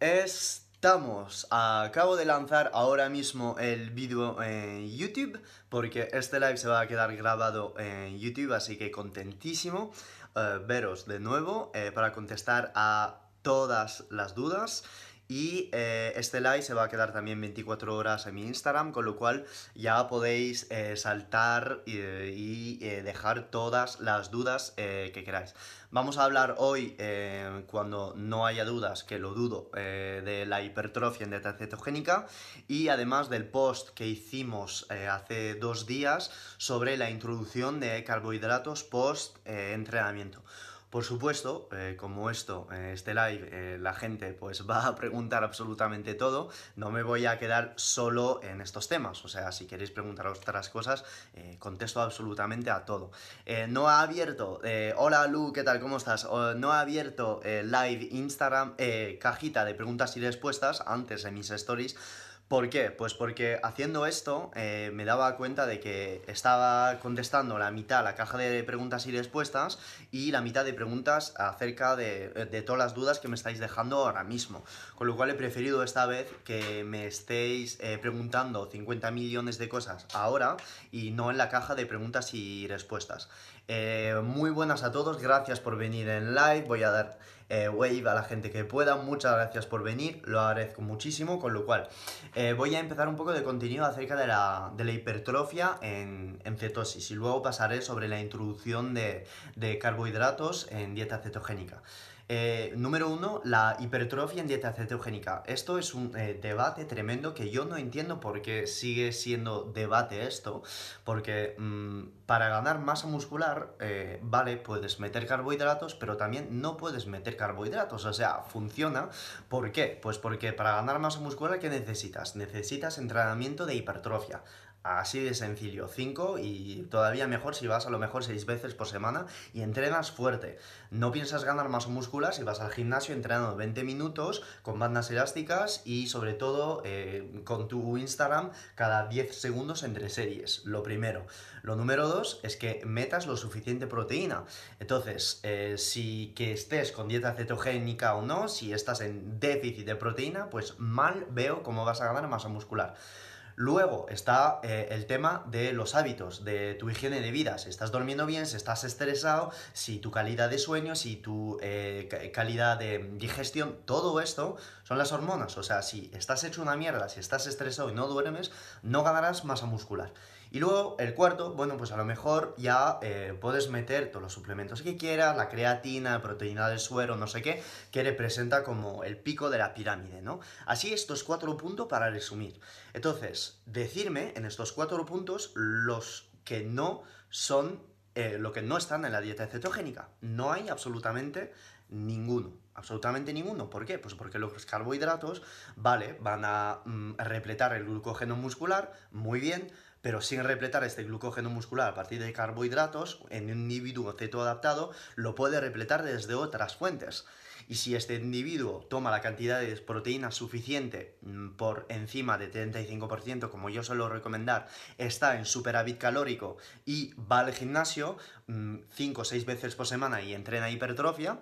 ¿Cómo estamos? Acabo de lanzar ahora mismo el vídeo en YouTube porque este live se va a quedar grabado en YouTube, así que contentísimo eh, veros de nuevo eh, para contestar a todas las dudas. Y eh, este live se va a quedar también 24 horas en mi Instagram, con lo cual ya podéis eh, saltar y, eh, dejar todas las dudas que queráis. Vamos a hablar hoy, cuando no haya dudas, que lo dudo, de la hipertrofia en cetogénica y además del post que hicimos hace dos días sobre la introducción de carbohidratos post eh, entrenamiento. Por supuesto, eh, como esto, eh, este live, eh, la gente pues va a preguntar absolutamente todo, no me voy a quedar solo en estos temas. O sea, si queréis preguntar otras cosas, contesto absolutamente a todo. No ha abierto, hola Lu, ¿qué tal? ¿Cómo estás? No ha abierto live Instagram, cajita de preguntas y respuestas antes de mis stories. ¿Por qué? Pues porque haciendo esto eh, me daba cuenta de que estaba contestando la mitad la caja de preguntas y respuestas y la mitad de preguntas acerca de, de, todas las dudas que me estáis dejando ahora mismo. Con lo cual he preferido esta vez que me estéis eh, preguntando 50 millones de cosas ahora y no en la caja de preguntas y respuestas. Eh, muy buenas a todos, gracias por venir en live. Voy a dar eh, wave a la gente que pueda. Muchas gracias por venir, lo agradezco muchísimo. Con lo cual, eh, voy a empezar un poco de contenido acerca de la, de hipertrofia en, cetosis y luego pasaré sobre la introducción de carbohidratos en dieta cetogénica. Eh, número uno, la hipertrofia en dieta cetogénica. Esto es un eh, debate tremendo que yo no entiendo por qué sigue siendo debate esto. Porque mmm, para ganar masa muscular, eh, vale, puedes meter carbohidratos, pero también no puedes meter carbohidratos. O sea, funciona. ¿Por qué? Pues porque para ganar masa muscular, ¿qué necesitas? Necesitas entrenamiento de hipertrofia. Así de sencillo, 5 y todavía mejor si vas a lo mejor 6 veces por semana y entrenas fuerte. No piensas ganar masa muscular si vas al gimnasio entrenando 20 minutos con bandas elásticas y sobre todo eh, con tu Instagram cada 10 segundos entre series. Lo primero. Lo número 2 es que metas lo suficiente proteína. Entonces, eh, si que estés con dieta cetogénica o no, si estás en déficit de proteína, pues mal veo cómo vas a ganar masa muscular. Luego está eh, el tema de los hábitos, de tu higiene de vida. Si estás durmiendo bien, si estás estresado, si tu calidad de sueño, si tu eh, calidad de digestión, todo esto son las hormonas. O sea, si estás hecho una mierda, si estás estresado y no duermes, no ganarás masa muscular. Y luego el cuarto, bueno, pues a lo mejor ya eh, puedes meter todos los suplementos que quieras, la creatina, proteína del suero, no sé qué, que representa como el pico de la pirámide, ¿no? Así estos cuatro puntos para resumir. Entonces, decirme en estos cuatro puntos los que no son, eh, lo que no están en la dieta cetogénica. No hay absolutamente ninguno. Absolutamente ninguno. ¿Por qué? Pues porque los carbohidratos, vale, van a mm, repletar el glucógeno muscular, muy bien, pero sin repletar este glucógeno muscular a partir de carbohidratos, en un individuo cetoadaptado lo puede repletar desde otras fuentes. Y si este individuo toma la cantidad de proteína suficiente mm, por encima de 35%, como yo suelo recomendar, está en superávit calórico y va al gimnasio 5 o 6 veces por semana y entrena hipertrofia,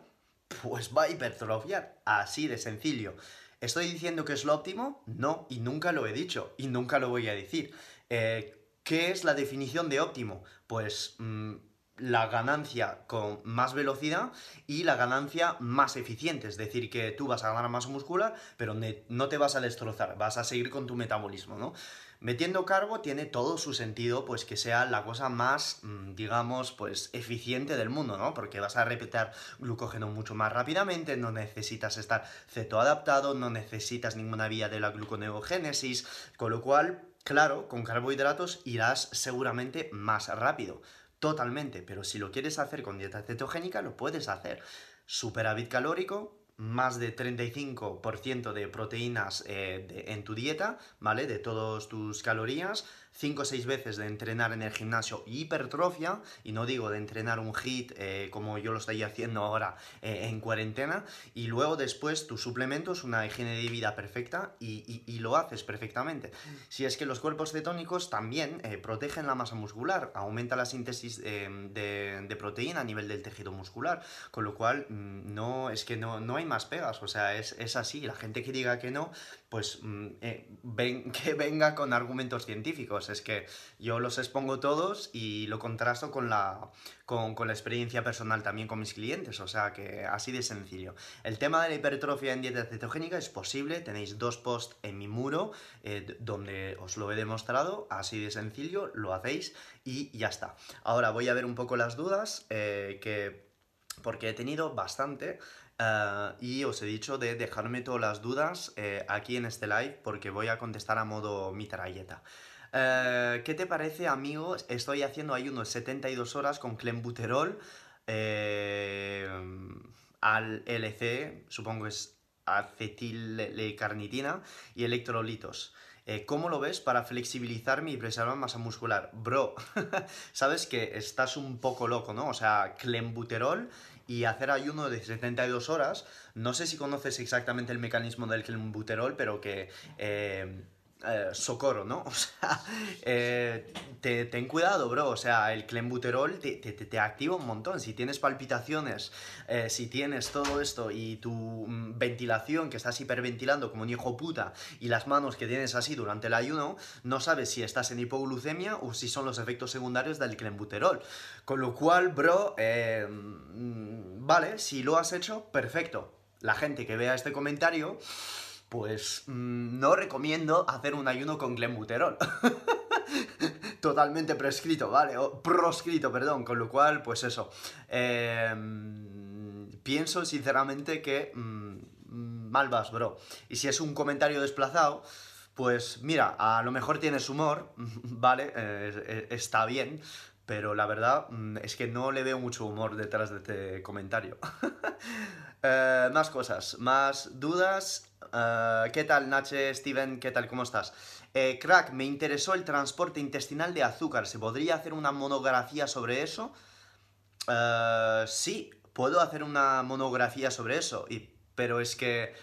pues va a hipertrofiar. Así de sencillo. ¿Estoy diciendo que es lo óptimo? No, y nunca lo he dicho, y nunca lo voy a decir. Eh, ¿Qué es la definición de óptimo? Pues mmm, la ganancia con más velocidad y la ganancia más eficiente. Es decir, que tú vas a ganar masa muscular, pero no te vas a destrozar, vas a seguir con tu metabolismo, ¿no? Metiendo carbo tiene todo su sentido, pues que sea la cosa más, mm, digamos, pues eficiente del mundo, ¿no? Porque vas a repetir glucógeno mucho más rápidamente, no necesitas estar cetoadaptado, no necesitas ninguna vía de la gluconeogénesis, con lo cual Claro, con carbohidratos irás seguramente más rápido, totalmente, pero si lo quieres hacer con dieta cetogénica, lo puedes hacer. Superávit calórico, más de 35% de proteínas eh, en tu dieta, ¿vale? De todas tus calorías, 5 o 6 veces de entrenar en el gimnasio hipertrofia, y no digo de entrenar un hit eh, como yo lo estoy haciendo ahora eh, en cuarentena, y luego después tus suplementos, una higiene de vida perfecta, y, y, lo haces perfectamente. Si es que los cuerpos cetónicos también eh, protegen la masa muscular, aumenta la síntesis de, de, proteína a nivel del tejido muscular, con lo cual mm, no, es que no, no hay más pegas, o sea, es, es así, la gente que diga que no, pues mm, ven, que venga con argumentos científicos es que yo los expongo todos y lo contrasto con la, con, la experiencia personal también con mis clientes, o sea que así de sencillo. El tema de la hipertrofia en dieta cetogénica es posible, tenéis dos posts en mi muro eh, donde os lo he demostrado, así de sencillo, lo hacéis y ya está. Ahora voy a ver un poco las dudas eh, que porque he tenido bastante eh, y os he dicho de dejarme todas las dudas aquí en este live porque voy a contestar a modo mitralleta. Eh, ¿Qué te parece, amigos? Estoy haciendo ayunos 72 horas con clenbuterol eh, al LC, supongo es acetilcarnitina y electrolitos. Eh, ¿Cómo lo ves para flexibilizarme y preservar masa muscular? Bro, sabes que estás un poco loco, ¿no? O sea, clenbuterol y hacer ayuno de 72 horas. No sé si conoces exactamente el mecanismo del clenbuterol, pero que eh, socorro, ¿no? O sea, eh, ten cuidado, bro. O sea, el clenbuterol te, te, activa un montón. Si tienes palpitaciones, eh, si tienes todo esto y tu mm, ventilación, que estás hiperventilando como un hijo puta, y las manos que tienes así durante el ayuno, no sabes si estás en hipoglucemia o si son los efectos secundarios del clenbuterol. Con lo cual, bro, mm, vale, si lo has hecho, perfecto. La gente que vea este comentario pues mm, no recomiendo hacer un ayuno con glenbuterol. Totalmente prescrito, ¿vale? O proscrito, perdón. Con lo cual, pues eso. Em, pienso sinceramente que mm, mal vas, bro. Y si es un comentario desplazado, pues mira, a lo mejor tienes humor, ¿vale? Eh, está bien, pero la verdad mm, es que no le veo mucho humor detrás de este comentario. Eh, más cosas, más dudas. Eh, ¿Qué tal, Nache, Steven? ¿Qué tal? ¿Cómo estás? Eh, crack, me interesó el transporte intestinal de azúcar. ¿Se podría hacer una monografía sobre eso? sí, puedo hacer una monografía sobre eso, pero es que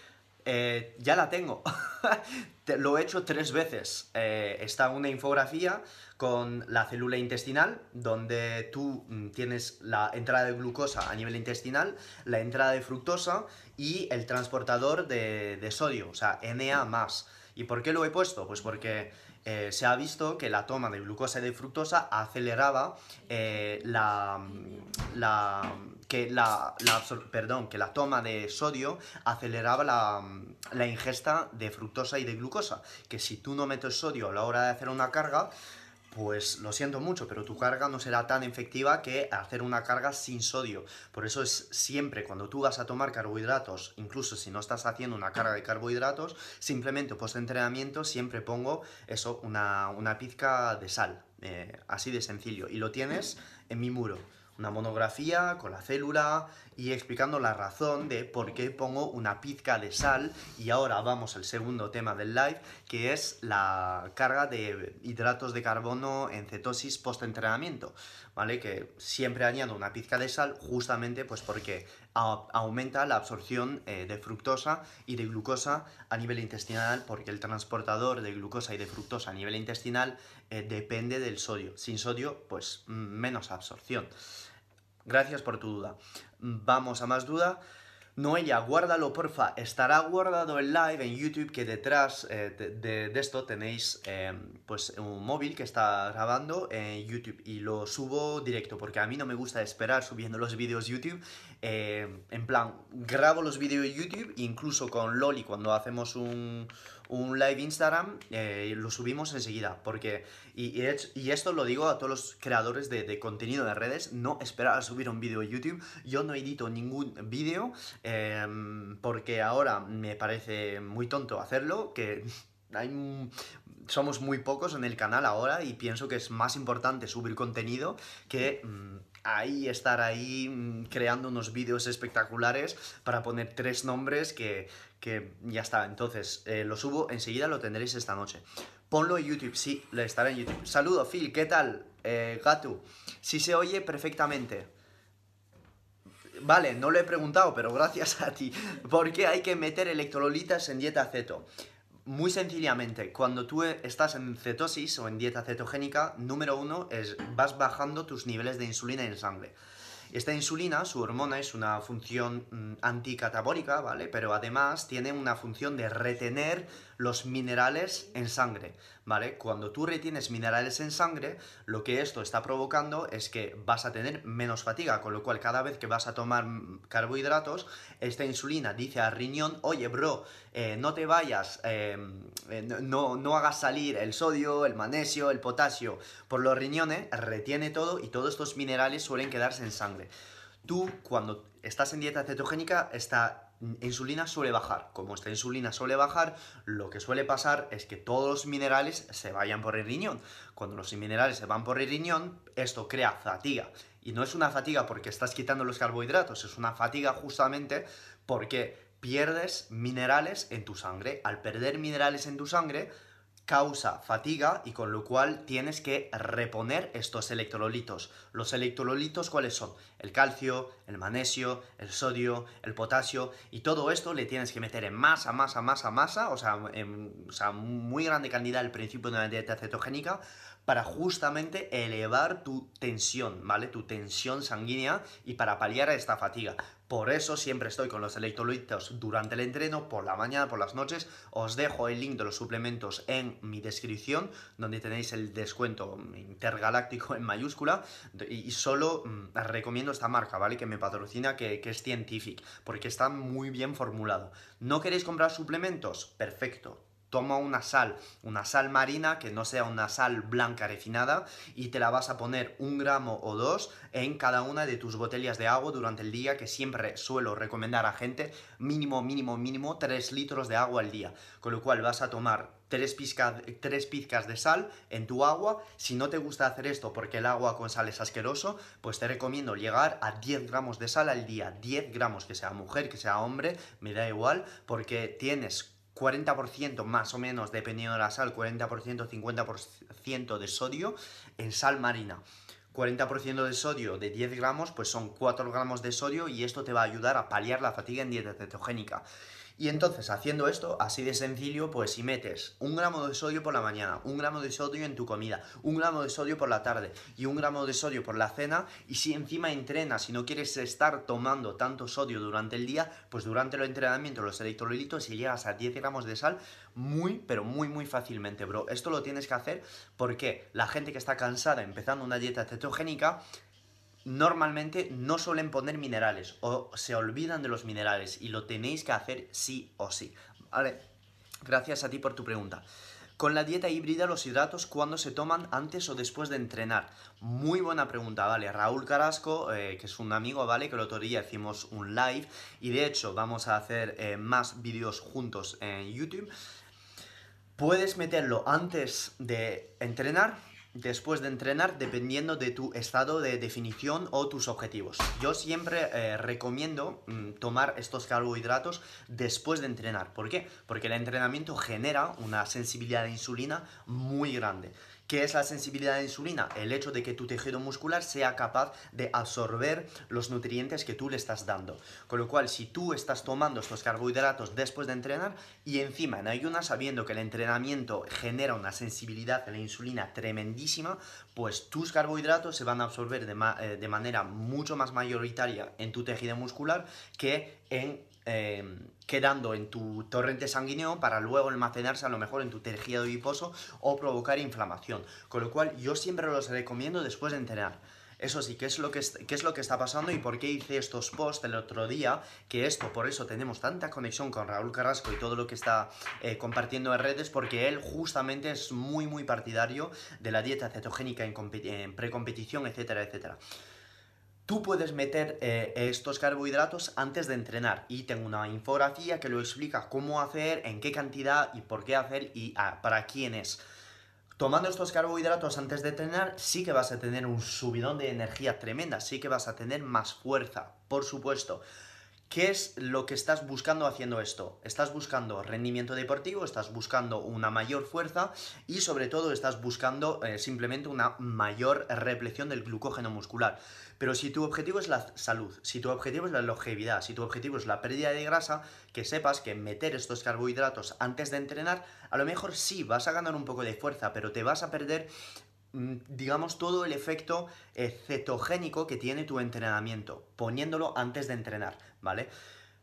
ya la tengo. Lo he hecho tres veces. está una infografía con la célula intestinal, donde tú mm, tienes la entrada de glucosa a nivel intestinal, la entrada de fructosa y el transportador de, sodio, o sea, Na+. ¿Y por qué lo he puesto? Pues porque eh, se ha visto que la toma de glucosa y de fructosa aceleraba eh, la, la, que la, perdón, que la toma de sodio aceleraba la, la ingesta de fructosa y de glucosa. Que si tú no metes sodio a la hora de hacer una carga, pues lo siento mucho, pero tu carga no será tan efectiva que hacer una carga sin sodio. Por eso es siempre cuando tú vas a tomar carbohidratos, incluso si no estás haciendo una carga de carbohidratos, simplemente post entrenamiento siempre pongo eso, una, pizca de sal. Eh, así de sencillo. Y lo tienes en mi muro una monografía con la célula y explicando la razón de por qué pongo una pizca de sal. Y ahora vamos al segundo tema del live, que es la carga de hidratos de carbono en cetosis post-entrenamiento, ¿vale? Que siempre añado una pizca de sal justamente pues porque aumenta la absorción eh, de fructosa y de glucosa a nivel intestinal porque el transportador de glucosa y de fructosa a nivel intestinal eh, depende del sodio. Sin sodio, pues menos absorción. Gracias por tu duda. Vamos a más duda. Noelia, guárdalo porfa. Estará guardado el live en YouTube que detrás eh, de, esto tenéis em, pues un móvil que está grabando en YouTube y lo subo directo porque a mí no me gusta esperar subiendo los vídeos YouTube. Em, en plan, grabo los vídeos YouTube incluso con Loli cuando hacemos un, un live Instagram, eh, lo subimos enseguida. Porque, y, esto lo digo a todos los creadores de, contenido de redes, no esperar a subir un vídeo a YouTube. Yo no edito ningún vídeo em, porque ahora me parece muy tonto hacerlo, que hay somos muy pocos en el canal ahora y pienso que es más importante subir contenido que... Mm, ahí estar ahí mm, creando unos vídeos espectaculares para poner tres nombres que, que ya está. Entonces, eh, lo subo, enseguida lo tendréis esta noche. Ponlo en YouTube, sí, estará en YouTube. Saludo, Phil, ¿qué tal? Eh, Gatu, si se oye perfectamente. Vale, no lo he preguntado, pero gracias a ti. ¿Por qué hay que meter electrolitas en dieta ceto? Muy sencillamente, cuando tú estás en cetosis o en dieta cetogénica, número uno es vas bajando tus niveles de insulina en sangre. Esta insulina, su hormona, es una función mm, anticatabólica, ¿vale? Pero además tiene una función de retener los minerales en sangre, ¿vale? Cuando tú retienes minerales en sangre, lo que esto está provocando es que vas a tener menos fatiga, con lo cual cada vez que vas a tomar carbohidratos, esta insulina dice al riñón, oye, bro, eh, no te vayas, em, eh, no, no hagas salir el sodio, el magnesio, el potasio por los riñones, retiene todo y todos estos minerales suelen quedarse en sangre. Tú, cuando estás en dieta cetogénica, esta insulina suele bajar. Como esta insulina suele bajar, lo que suele pasar es que todos los minerales se vayan por el riñón. Cuando los minerales se van por el riñón, esto crea fatiga. Y no es una fatiga porque estás quitando los carbohidratos, es una fatiga justamente porque pierdes minerales en tu sangre. Al perder minerales en tu sangre, causa fatiga y con lo cual tienes que reponer estos electrolitos. Los electrolitos, ¿cuáles son? El calcio, el magnesio, el sodio, el potasio y todo esto le tienes que meter en masa, masa, masa, masa, o sea, en, o sea muy grande cantidad al principio de una dieta cetogénica para justamente elevar tu tensión, ¿vale? Tu tensión sanguínea y para paliar esta fatiga. Por eso siempre estoy con los electrolitos durante el entreno, por la mañana, por las noches. Os dejo el link de los suplementos en mi descripción, donde tenéis el descuento intergaláctico en mayúscula. Y solo mm, recomiendo esta marca, ¿vale? Que me patrocina, que, es Scientific, porque está muy bien formulado. ¿No queréis comprar suplementos? Perfecto toma una sal, una sal marina que no sea una sal blanca refinada y te la vas a poner un gramo o dos en cada una de tus botellas de agua durante el día que siempre suelo recomendar a gente mínimo, mínimo, mínimo 3 litros de agua al día. Con lo cual vas a tomar 3 pizcas, tres pizcas de sal en tu agua. Si no te gusta hacer esto porque el agua con sal es asqueroso, pues te recomiendo llegar a 10 gramos de sal al día. 10 gramos, que sea mujer, que sea hombre, me da igual, porque tienes 40% más o menos, dependiendo de la sal, 40%, 50% de sodio en sal marina. 40% de sodio de 10 gramos, pues son 4 gramos de sodio y esto te va a ayudar a paliar la fatiga en dieta cetogénica. Y entonces, haciendo esto, así de sencillo, pues si metes un gramo de sodio por la mañana, un gramo de sodio en tu comida, un gramo de sodio por la tarde y un gramo de sodio por la cena, y si encima entrenas y no quieres estar tomando tanto sodio durante el día, pues durante el entrenamiento los electrolitos y llegas a 10 gramos de sal muy, pero muy, muy fácilmente, bro. Esto lo tienes que hacer porque la gente que está cansada empezando una dieta cetogénica normalmente no suelen poner minerales o se olvidan de los minerales y lo tenéis que hacer sí o sí. Vale, gracias a ti por tu pregunta. Con la dieta híbrida, los hidratos, ¿cuándo se toman antes o después de entrenar? Muy buena pregunta, ¿vale? Raúl Carrasco, eh, que es un amigo, ¿vale? Que el otro día hicimos un live y de hecho vamos a hacer eh, más vídeos juntos en YouTube. Puedes meterlo antes de entrenar, después de entrenar dependiendo de tu estado de definición o tus objetivos. Yo siempre eh, recomiendo mm, tomar estos carbohidratos después de entrenar. ¿Por qué? Porque el entrenamiento genera una sensibilidad de insulina muy grande. ¿Qué es la sensibilidad de insulina? El hecho de que tu tejido muscular sea capaz de absorber los nutrientes que tú le estás dando. Con lo cual, si tú estás tomando estos carbohidratos después de entrenar y encima en ayunas sabiendo que el entrenamiento genera una sensibilidad a la insulina tremendísima, pues tus carbohidratos se van a absorber de, eh, de manera mucho más mayoritaria en tu tejido muscular que en Em, quedando en tu torrente sanguíneo para luego almacenarse a lo mejor en tu tejido adiposo o provocar inflamación. Con lo cual yo siempre los recomiendo después de entrenar. Eso sí, ¿qué es, lo que es lo que está pasando y por qué hice estos posts el otro día? Que esto, por eso tenemos tanta conexión con Raúl Carrasco y todo lo que está eh, compartiendo en redes, porque él justamente es muy, muy partidario de la dieta cetogénica en, en precompetición, etcétera, etcétera. Tú puedes meter eh, estos carbohidratos antes de entrenar y tengo una infografía que lo explica cómo hacer, en qué cantidad y por qué hacer y ah, para quién es. tomando estos carbohidratos antes de entrenar, sí que vas a tener un subidón de energía tremenda, sí que vas a tener más fuerza, por supuesto. ¿Qué es lo que estás buscando haciendo esto? Estás buscando rendimiento deportivo, estás buscando una mayor fuerza y sobre todo estás buscando eh, simplemente una mayor repleción del glucógeno muscular. Pero si tu objetivo es la salud, si tu objetivo es la longevidad, si tu objetivo es la pérdida de grasa, que sepas que meter estos carbohidratos antes de entrenar, a lo mejor sí vas a ganar un poco de fuerza, pero te vas a perder digamos, todo el efecto eh, cetogénico que tiene tu entrenamiento, poniéndolo antes de entrenar, ¿vale?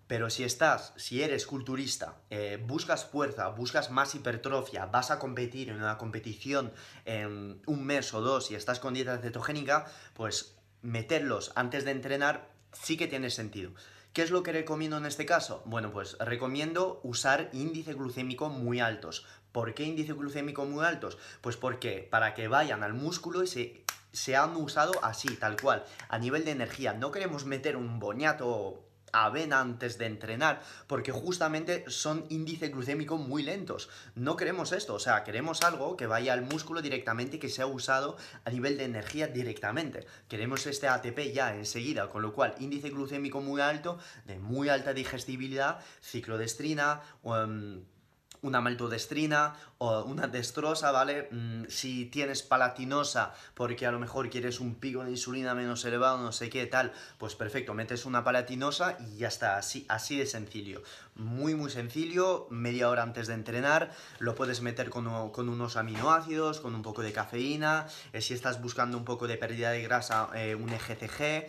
Pero si estás, si eres culturista, eh, buscas fuerza, buscas más hipertrofia, vas a competir en una competición en un mes o dos y estás con dieta cetogénica, pues meterlos antes de entrenar sí que tiene sentido. ¿Qué es lo que recomiendo en este caso? Bueno, pues recomiendo usar índice glucémico muy altos. ¿Por qué índice glucémico muy altos? Pues porque para que vayan al músculo y se, se han usado así, tal cual, a nivel de energía. No queremos meter un boñato avena antes de entrenar, porque justamente son índices glucémicos muy lentos. No queremos esto, o sea, queremos algo que vaya al músculo directamente y que sea usado a nivel de energía directamente. Queremos este ATP ya enseguida, con lo cual índice glucémico muy alto, de muy alta digestibilidad, ciclodestrina, um, una maltodestrina o una destrosa, ¿vale? Mm, si tienes palatinosa porque a lo mejor quieres un pico de insulina menos elevado, no sé qué, tal, pues perfecto, metes una palatinosa y ya está, así, así de sencillo. Muy, muy sencillo, media hora antes de entrenar, lo puedes meter con, unos aminoácidos, con un poco de cafeína, eh, si estás buscando un poco de pérdida de grasa, eh, un EGCG,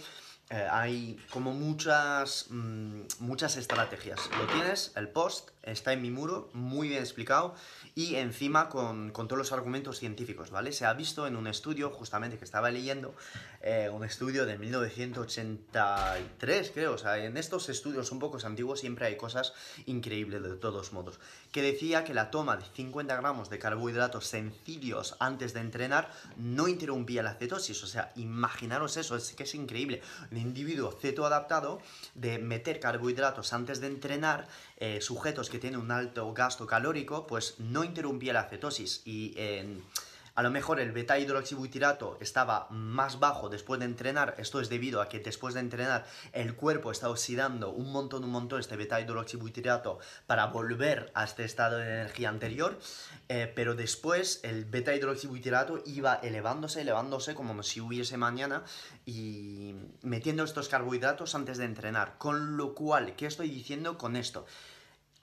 eh, hay como muchas, mm, muchas estrategias. Lo tienes, el post está en mi muro, muy bien explicado y encima con, todos los argumentos científicos, ¿vale? Se ha visto en un estudio, justamente que estaba leyendo, eh, un estudio de 1983, creo, o sea, en estos estudios un poco antiguos siempre hay cosas increíbles de todos modos, que decía que la toma de 50 gramos de carbohidratos sencillos antes de entrenar no interrumpía la cetosis, o sea, imaginaros eso, es que es increíble, un individuo cetoadaptado de meter carbohidratos antes de entrenar, eh, sujetos que tienen un alto gasto calórico, pues no interrumpía la cetosis y a lo mejor el beta hidroxibutirato estaba más bajo después de entrenar. Esto es debido a que después de entrenar el cuerpo está oxidando un montón, un montón este beta hidroxibutirato para volver a este estado de energía anterior. Eh, pero después el beta hidroxibutirato iba elevándose, elevándose como si hubiese mañana y metiendo estos carbohidratos antes de entrenar. Con lo cual, ¿qué estoy diciendo con esto?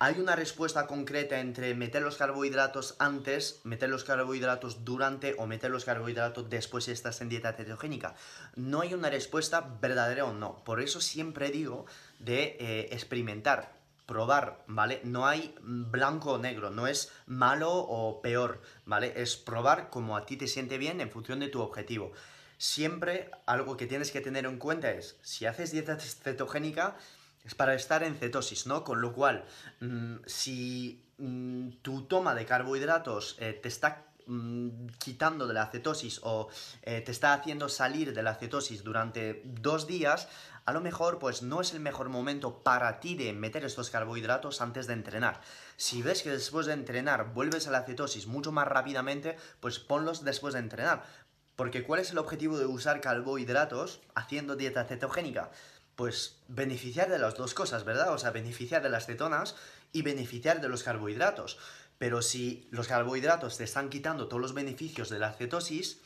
¿Hay una respuesta concreta entre meter los carbohidratos antes, meter los carbohidratos durante o meter los carbohidratos después si estás en dieta cetogénica? No hay una respuesta verdadera o no. Por eso siempre digo de eh, experimentar, probar, ¿vale? No hay blanco o negro, no es malo o peor, ¿vale? Es probar como a ti te siente bien en función de tu objetivo. Siempre algo que tienes que tener en cuenta es, si haces dieta cetogénica, es para estar en cetosis, ¿no? Con lo cual, mm, si mm, tu toma de carbohidratos eh, te está mm, quitando de la cetosis o eh, te está haciendo salir de la cetosis durante dos días, a lo mejor pues no es el mejor momento para ti de meter estos carbohidratos antes de entrenar. Si ves que después de entrenar vuelves a la cetosis mucho más rápidamente, pues ponlos después de entrenar. Porque ¿cuál es el objetivo de usar carbohidratos haciendo dieta cetogénica? Pues beneficiar de las dos cosas, ¿verdad? O sea, beneficiar de las cetonas y beneficiar de los carbohidratos. Pero si los carbohidratos te están quitando todos los beneficios de la cetosis,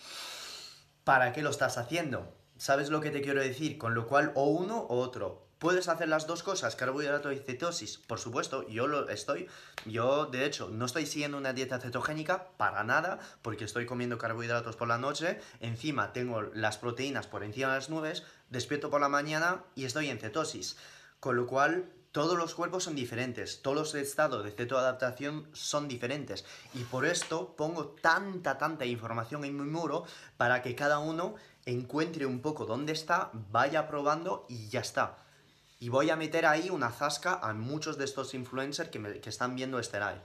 ¿para qué lo estás haciendo? ¿Sabes lo que te quiero decir? Con lo cual, o uno o otro. ¿Puedes hacer las dos cosas, carbohidrato y cetosis? Por supuesto, yo lo estoy. Yo, de hecho, no estoy siguiendo una dieta cetogénica para nada, porque estoy comiendo carbohidratos por la noche. Encima tengo las proteínas por encima de las nubes, despierto por la mañana y estoy en cetosis. Con lo cual, todos los cuerpos son diferentes, todos los estados de cetoadaptación son diferentes. Y por esto pongo tanta, tanta información en mi muro para que cada uno encuentre un poco dónde está, vaya probando y ya está. Y voy a meter ahí una zasca a muchos de estos influencers que, están viendo este live.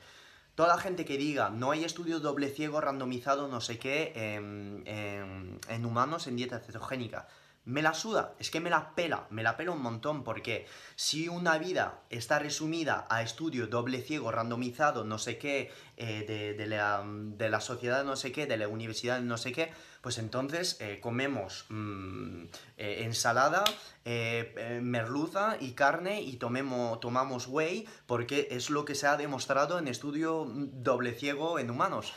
Toda la gente que diga, no hay estudio doble ciego randomizado, no sé qué, en humanos en dieta cetogénica. Me la suda, es que me la pela, me la pela un montón, porque si una vida está resumida a estudio doble ciego, randomizado, no sé qué, eh, de, la, sociedad no sé qué, de la universidad no sé qué, pues entonces eh, comemos mm, eh, ensalada, merluza y carne y tomemos, tomamos whey, porque es lo que se ha demostrado en estudio mm, doble ciego en humanos.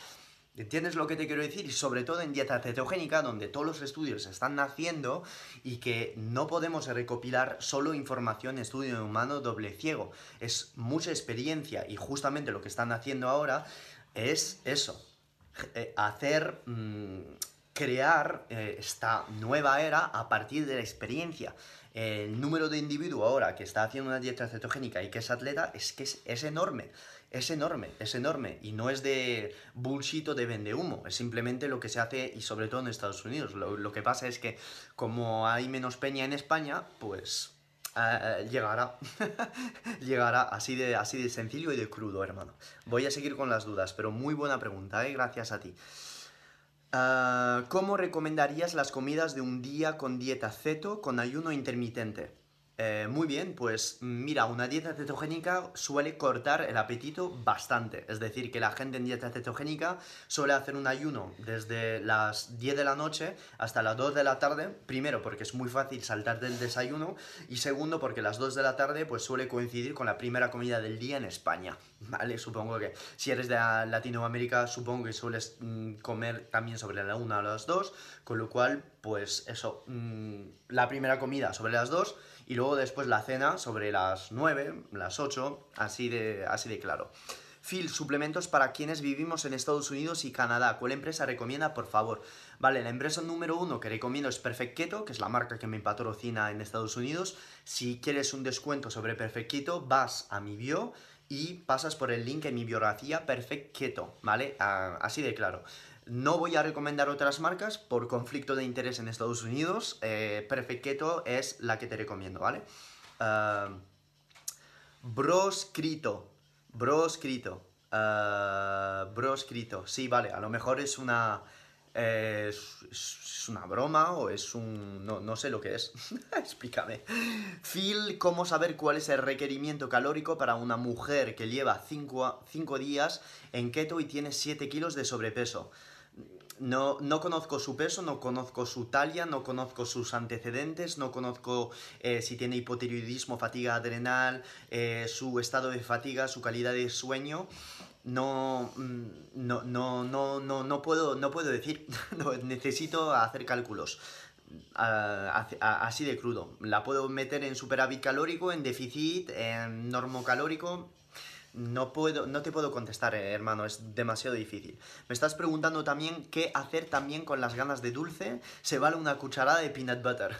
¿Entiendes lo que te quiero decir? Y sobre todo en dieta cetogénica, donde todos los estudios están naciendo y que no podemos recopilar solo información en estudio humano doble ciego. Es mucha experiencia y justamente lo que están haciendo ahora es eso, eh, hacer, mm, crear eh, esta nueva era a partir de la experiencia. El número de individuos ahora que está haciendo una dieta cetogénica y que es atleta es que es enorme es enorme, es enorme. Y no es de bullshit o de vende humo, es simplemente lo que se hace y sobre todo en Estados Unidos. Lo, que pasa es que como hay menos peña en España, pues eh, llegará. llegará así de, así de sencillo y de crudo, hermano. Voy a seguir con las dudas, pero muy buena pregunta, ¿eh? gracias a ti. Ah, ¿Cómo recomendarías las comidas de un día con dieta ceto con ayuno intermitente? Eh, muy bien, pues mira, una dieta cetogénica suele cortar el apetito bastante. Es decir, que la gente en dieta cetogénica suele hacer un ayuno desde las 10 de la noche hasta las 2 de la tarde. Primero, porque es muy fácil saltar del desayuno. Y segundo, porque las 2 de la tarde pues suele coincidir con la primera comida del día en España. ¿Vale? Supongo que si eres de Latinoamérica, supongo que sueles mm, comer también sobre la 1 a las 2. Con lo cual, pues eso, mm, la primera comida sobre las 2 y luego después la cena sobre las 9, las 8, así de, así de claro. Phil, suplementos para quienes vivimos en Estados Unidos y Canadá. ¿Cuál empresa recomienda, por favor? Vale, la empresa número uno que recomiendo es Perfect Keto, que es la marca que me patrocina en Estados Unidos. Si quieres un descuento sobre Perfect Keto, vas a mi bio y pasas por el link en mi biografía Perfect Keto, ¿vale? Ah, así de claro. No voy a recomendar otras marcas por conflicto de interés en Estados Unidos. Eh, Perfect Keto es la que te recomiendo, ¿vale? Uh, broscrito. Broscrito. Uh, broscrito. Sí, vale. A lo mejor es una... es, una broma o es un... No, sé lo que es. Explícame. Phil, ¿cómo saber cuál es el requerimiento calórico para una mujer que lleva 5 días en keto y tiene 7 kilos de sobrepeso? No, no, conozco su peso, no conozco su talla, no conozco sus antecedentes, no conozco eh, si tiene hipotiroidismo, fatiga adrenal, eh, su estado de fatiga, su calidad de sueño. No, mm, no, no, no, no, no, puedo, no puedo decir, necesito hacer cálculos. así de crudo. La puedo meter en superávit calórico, en déficit, en normocalórico, no, puedo, no te puedo contestar, eh, hermano, es demasiado difícil. Me estás preguntando también qué hacer también con las ganas de dulce. Se vale una cucharada de peanut butter.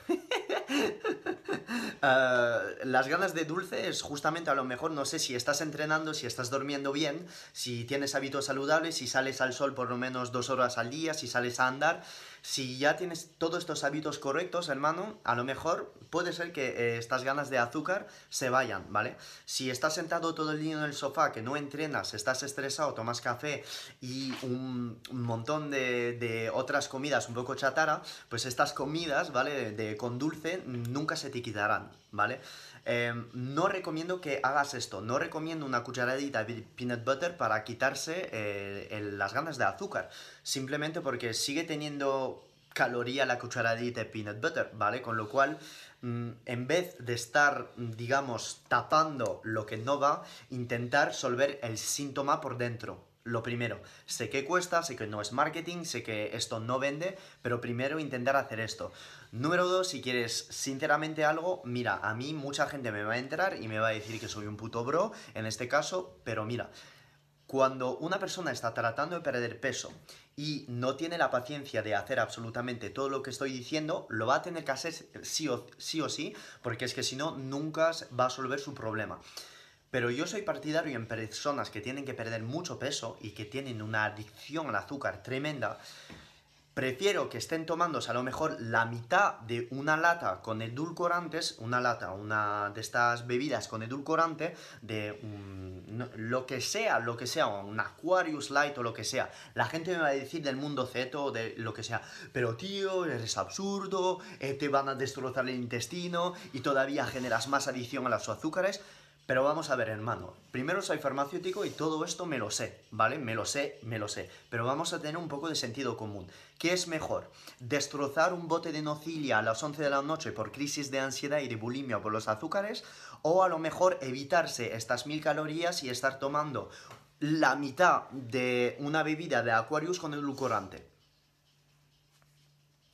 Eh, las ganas de dulce es justamente a lo mejor, no sé si estás entrenando, si estás durmiendo bien, si tienes hábitos saludables, si sales al sol por lo menos dos horas al día, si sales a andar. Si ya tienes todos estos hábitos correctos, hermano, a lo mejor puede ser que eh, estas ganas de azúcar se vayan, ¿vale? Si estás sentado todo el día en el sofá, que no entrenas, estás estresado, tomas café y un, montón de, otras comidas un poco chatara, pues estas comidas, ¿vale? De, con dulce nunca se te quitarán, ¿vale? Em, no recomiendo que hagas esto, no recomiendo una cucharadita de peanut butter para quitarse eh, las ganas de azúcar, simplemente porque sigue teniendo caloría la cucharadita de peanut butter, ¿vale? Con lo cual, mm, en vez de estar, digamos, tapando lo que no va, intentar solver el síntoma por dentro, lo primero, sé que cuesta, sé que no es marketing, sé que esto no vende, pero primero intentar hacer esto. Número dos, si quieres sinceramente algo, mira, a mí mucha gente me va a entrar y me va a decir que soy un puto bro, en este caso, pero mira, cuando una persona está tratando de perder peso y no tiene la paciencia de hacer absolutamente todo lo que estoy diciendo, lo va a tener que hacer sí o sí, o sí porque es que si no, nunca va a resolver su problema. Pero yo soy partidario en personas que tienen que perder mucho peso y que tienen una adicción al azúcar tremenda. Prefiero que estén tomándose a lo mejor la mitad de una lata con edulcorantes, una lata, una de estas bebidas con edulcorante, de lo que sea, lo que sea, un Aquarius Light o lo que sea. La gente me va a decir del mundo Z o de lo que sea, pero tío, eres absurdo, eh, te van a destrozar el intestino y todavía generas más adicción a los azúcares. Pero vamos a ver, hermano. Primero soy farmacéutico y todo esto me lo sé, ¿vale? Me lo sé, me lo sé. Pero vamos a tener un poco de sentido común. ¿Qué es mejor? ¿Destrozar un bote de nocilia a las 11 de la noche por crisis de ansiedad y de bulimia por los azúcares? ¿O a lo mejor evitarse estas mil calorías y estar tomando la mitad de una bebida de Aquarius con edulcorante?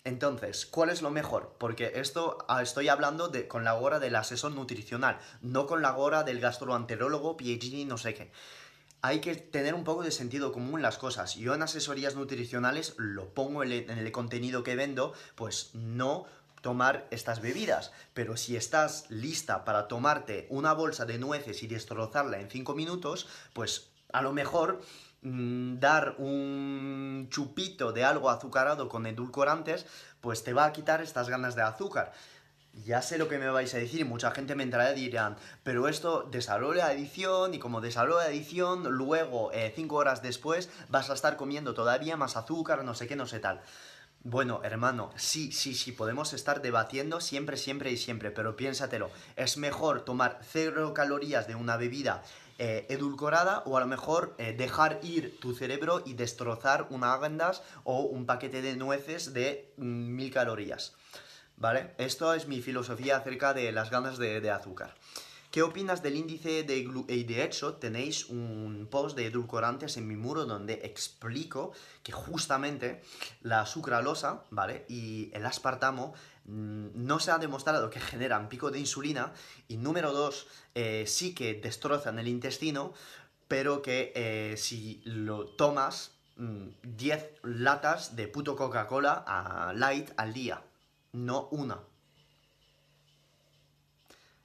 Entonces, ¿cuál es lo mejor? Porque esto ah, estoy hablando de, con la hora del asesor nutricional, no con la hora del gastroenterólogo, PhD, no sé qué. Hay que tener un poco de sentido común las cosas. Yo en asesorías nutricionales lo pongo en el, en el contenido que vendo, pues no tomar estas bebidas. Pero si estás lista para tomarte una bolsa de nueces y destrozarla en 5 minutos, pues a lo mejor dar un chupito de algo azucarado con edulcorantes, pues te va a quitar estas ganas de azúcar. Ya sé lo que me vais a decir, mucha gente me entrará y dirán, pero esto desarrolla la adicción y como desarrolla la adicción, luego, 5 eh, horas después, vas a estar comiendo todavía más azúcar, no sé qué, no sé tal. Bueno, hermano, sí, sí, sí, podemos estar debatiendo siempre, siempre y siempre, pero piénsatelo, es mejor tomar cero calorías de una bebida eh, edulcorada o a lo mejor eh, dejar ir tu cerebro y destrozar una agendas o un paquete de nueces de mm, mil calorías. ¿Vale? Esto es mi filosofía acerca de las ganas de, azúcar. ¿Qué opinas del índice de y de hecho tenéis un post de edulcorantes en mi muro donde explico que justamente la sucralosa, ¿vale? Y el aspartamo no se ha demostrado que generan pico de insulina y número dos, eh, sí que destrozan el intestino, pero que eh, si lo tomas 10 mm, latas de puto Coca-Cola a light al día, no una.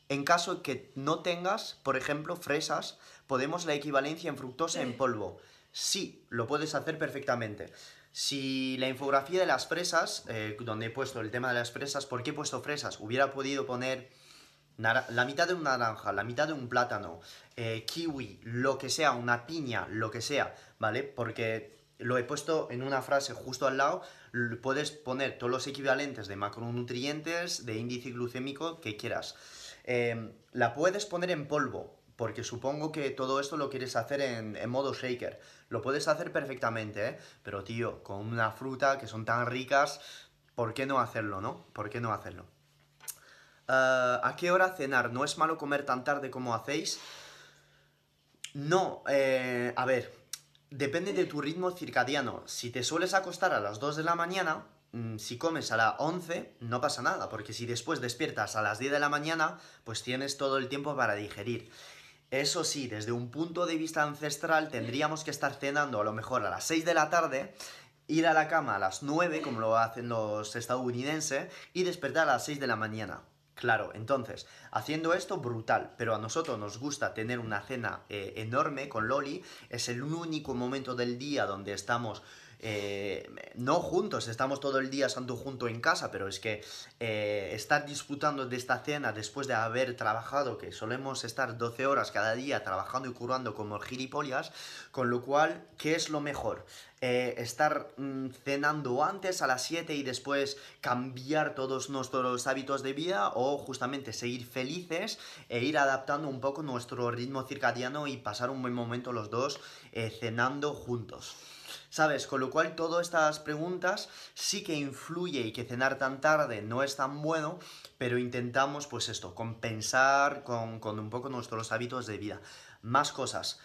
En caso que no tengas, por ejemplo, fresas, podemos la equivalencia en fructosa en polvo. Sí, lo puedes hacer perfectamente. Si la infografía de las fresas, eh, donde he puesto el tema de las fresas, ¿por qué he puesto fresas? Hubiera podido poner la mitad de una naranja, la mitad de un plátano, eh, kiwi, lo que sea, una piña, lo que sea, ¿vale? Porque lo he puesto en una frase justo al lado, puedes poner todos los equivalentes de macronutrientes, de índice glucémico que quieras. Em, la puedes poner en polvo, porque supongo que todo esto lo quieres hacer en, modo shaker. Lo puedes hacer perfectamente, ¿eh? Pero tío, con una fruta que son tan ricas, ¿por qué no hacerlo, no? ¿Por qué no hacerlo? Eh, ¿A qué hora cenar? ¿No es malo comer tan tarde como hacéis? No, eh, a ver, depende de tu ritmo circadiano. Si te sueles acostar a las 2 de la mañana, mm, si comes a las 11, no pasa nada, porque si después despiertas a las 10 de la mañana, pues tienes todo el tiempo para digerir. Eso sí, desde un punto de vista ancestral tendríamos que estar cenando a lo mejor a las 6 de la tarde, ir a la cama a las 9, como lo hacen los estadounidenses, y despertar a las 6 de la mañana. Claro, entonces, haciendo esto, brutal, pero a nosotros nos gusta tener una cena eh, enorme con Loli, es el único momento del día donde estamos eh, no juntos, estamos todo el día santo junto en casa, pero es que eh, estar disfrutando de esta cena después de haber trabajado, que solemos estar 12 horas cada día trabajando y curando como gilipollas, con lo cual, ¿qué es lo mejor? Eh, estar mm, cenando antes a las 7 y después cambiar todos nuestros hábitos de vida o justamente seguir felices e ir adaptando un poco nuestro ritmo circadiano y pasar un buen momento los dos cenando juntos. ¿Sabes? Con lo cual todas estas preguntas sí que influye y que cenar tan tarde no es tan bueno, pero intentamos pues esto, compensar con, un poco nuestros hábitos de vida. Más cosas.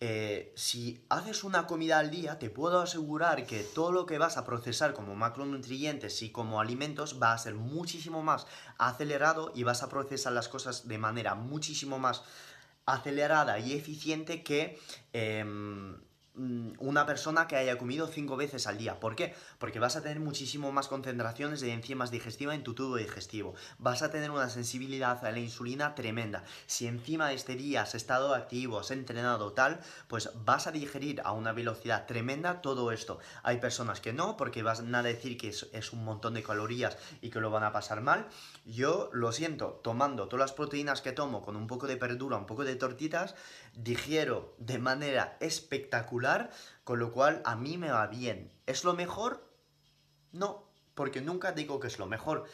Eh, si haces una comida al día, te puedo asegurar que todo lo que vas a procesar como macronutrientes y como alimentos va a ser muchísimo más acelerado y vas a procesar las cosas de manera muchísimo más acelerada y eficiente que em, una persona que haya comido cinco veces al día. ¿Por qué? Porque vas a tener muchísimo más concentraciones de enzimas digestivas en tu tubo digestivo. Vas a tener una sensibilidad a la insulina tremenda. Si encima de este día has estado activo, has entrenado tal, pues vas a digerir a una velocidad tremenda todo esto. Hay personas que no, porque van a decir que es, es un montón de calorías y que lo van a pasar mal. Yo lo siento, tomando todas las proteínas que tomo con un poco de verdura, un poco de tortitas, digiero de manera espectacular, con lo cual a mí me va bien. ¿Es lo mejor? No, porque nunca digo que es lo mejor.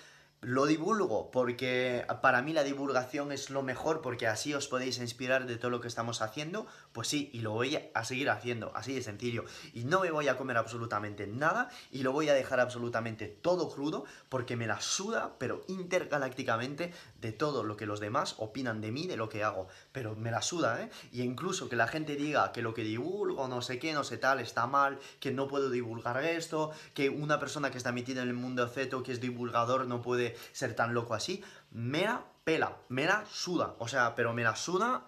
Lo divulgo porque para mí la divulgación es lo mejor porque así os podéis inspirar de todo lo que estamos haciendo. Pues sí, y lo voy a seguir haciendo, así de sencillo. Y no me voy a comer absolutamente nada y lo voy a dejar absolutamente todo crudo porque me la suda, pero intergalácticamente, de todo lo que los demás opinan de mí, de lo que hago. Pero me la suda, ¿eh? Y incluso que la gente diga que lo que divulgo, no sé qué, no sé tal, está mal, que no puedo divulgar esto, que una persona que está metida en el mundo ceto, que es divulgador, no puede ser tan loco así. Me la pela, me suda. O sea, pero me la suda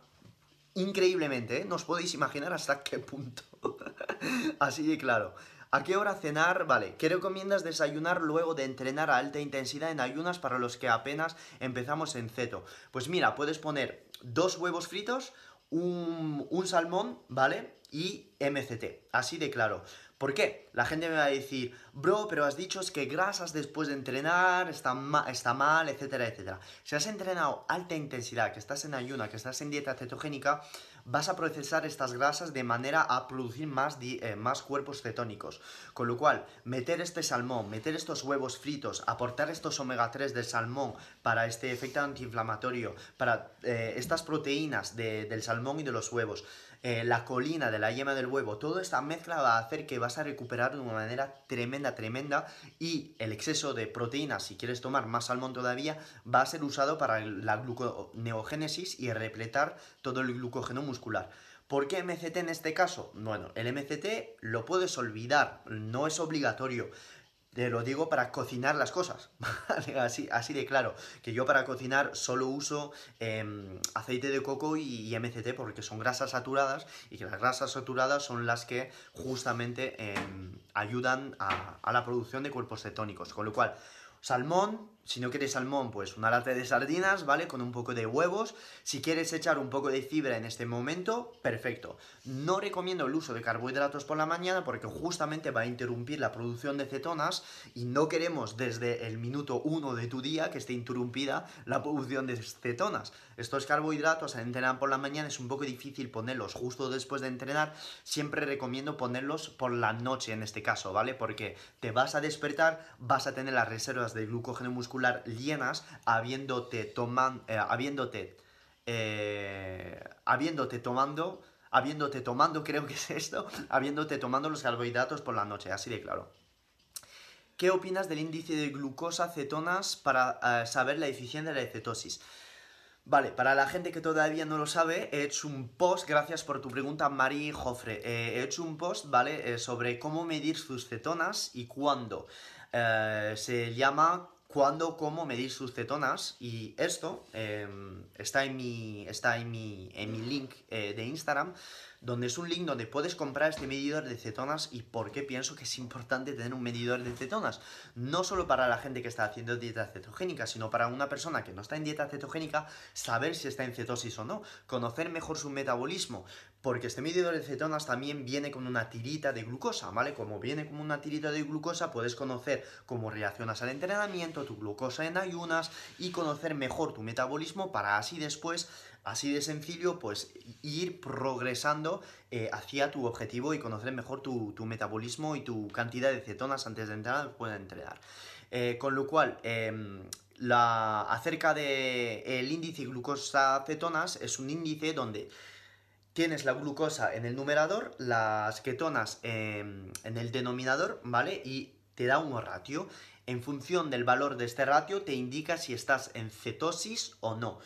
increíblemente, ¿eh? No os podéis imaginar hasta qué punto. así de claro. ¿A qué hora cenar? Vale, ¿qué recomiendas desayunar luego de entrenar a alta intensidad en ayunas para los que apenas empezamos en ceto? Pues mira, puedes poner dos huevos fritos, un salmón, ¿vale? Y MCT, así de claro. ¿Por qué? La gente me va a decir, bro, pero has dicho que grasas después de entrenar está, mal, etcétera, etcétera. Si has entrenado alta intensidad, que estás en ayuna, que estás en dieta cetogénica, vas a procesar estas grasas de manera a producir más, eh, más cuerpos cetónicos. Con lo cual, meter este salmón, meter estos huevos fritos, aportar estos omega 3 del salmón para este efecto antiinflamatorio, para eh, estas proteínas del salmón y de los huevos, eh, la colina de la yema del huevo, toda esta mezcla va a hacer que vas a recuperar de una manera tremenda, tremenda y el exceso de proteínas, si quieres tomar más salmón todavía, va a ser usado para la gluconeogénesis y repletar todo el glucógeno muscular. ¿Por qué MCT en este caso? Bueno, el MCT lo puedes olvidar, no es obligatorio. Te lo digo para cocinar las cosas, así, así de claro. Que yo para cocinar solo uso em, aceite de coco y, MCT porque son grasas saturadas y que las grasas saturadas son las que justamente em, ayudan a, a la producción de cuerpos cetónicos. Con lo cual, salmón, si no quieres salmón, pues una lata de sardinas, ¿vale? Con un poco de huevos. Si quieres echar un poco de fibra en este momento, perfecto. No recomiendo el uso de carbohidratos por la mañana porque justamente va a interrumpir la producción de cetonas y no queremos desde el minuto uno de tu día que esté interrumpida la producción de cetonas. Estos carbohidratos al entrenar por la mañana es un poco difícil ponerlos justo después de entrenar. Siempre recomiendo ponerlos por la noche en este caso, ¿vale? Porque te vas a despertar, vas a tener las reservas de glucógeno muscular llenas habiéndote toman, eh, habiéndote eh, habiéndote tomando habiéndote tomando creo que es esto habiéndote tomando los carbohidratos por la noche así de claro ¿Qué opinas del índice de glucosa cetonas para eh, saber la eficiencia de la cetosis? Vale, para la gente que todavía no lo sabe, he hecho un post, gracias por tu pregunta, Mari Jofre. he hecho un post, ¿vale? sobre cómo medir sus cetonas y cuándo. se llama cuándo, cómo medir sus cetonas. Y esto em, está, en mi, está en mi, en mi link eh, de Instagram donde es un link donde puedes comprar este medidor de cetonas y por qué pienso que es importante tener un medidor de cetonas. No solo para la gente que está haciendo dieta cetogénica, sino para una persona que no está en dieta cetogénica, saber si está en cetosis o no, conocer mejor su metabolismo, porque este medidor de cetonas también viene con una tirita de glucosa, ¿vale? Como viene con una tirita de glucosa, puedes conocer cómo reaccionas al entrenamiento, tu glucosa en ayunas y conocer mejor tu metabolismo para así después Así de sencillo, pues ir progresando eh, hacia tu objetivo y conocer mejor tu, metabolismo y tu cantidad de cetonas antes de entrenar después de entrenar. Eh, con lo cual, em, la, acerca del el índice glucosa-cetonas, es un índice donde tienes la glucosa en el numerador, las ketonas en el denominador, ¿vale? Y te da un ratio. En función del valor de este ratio, te indica si estás en cetosis o no.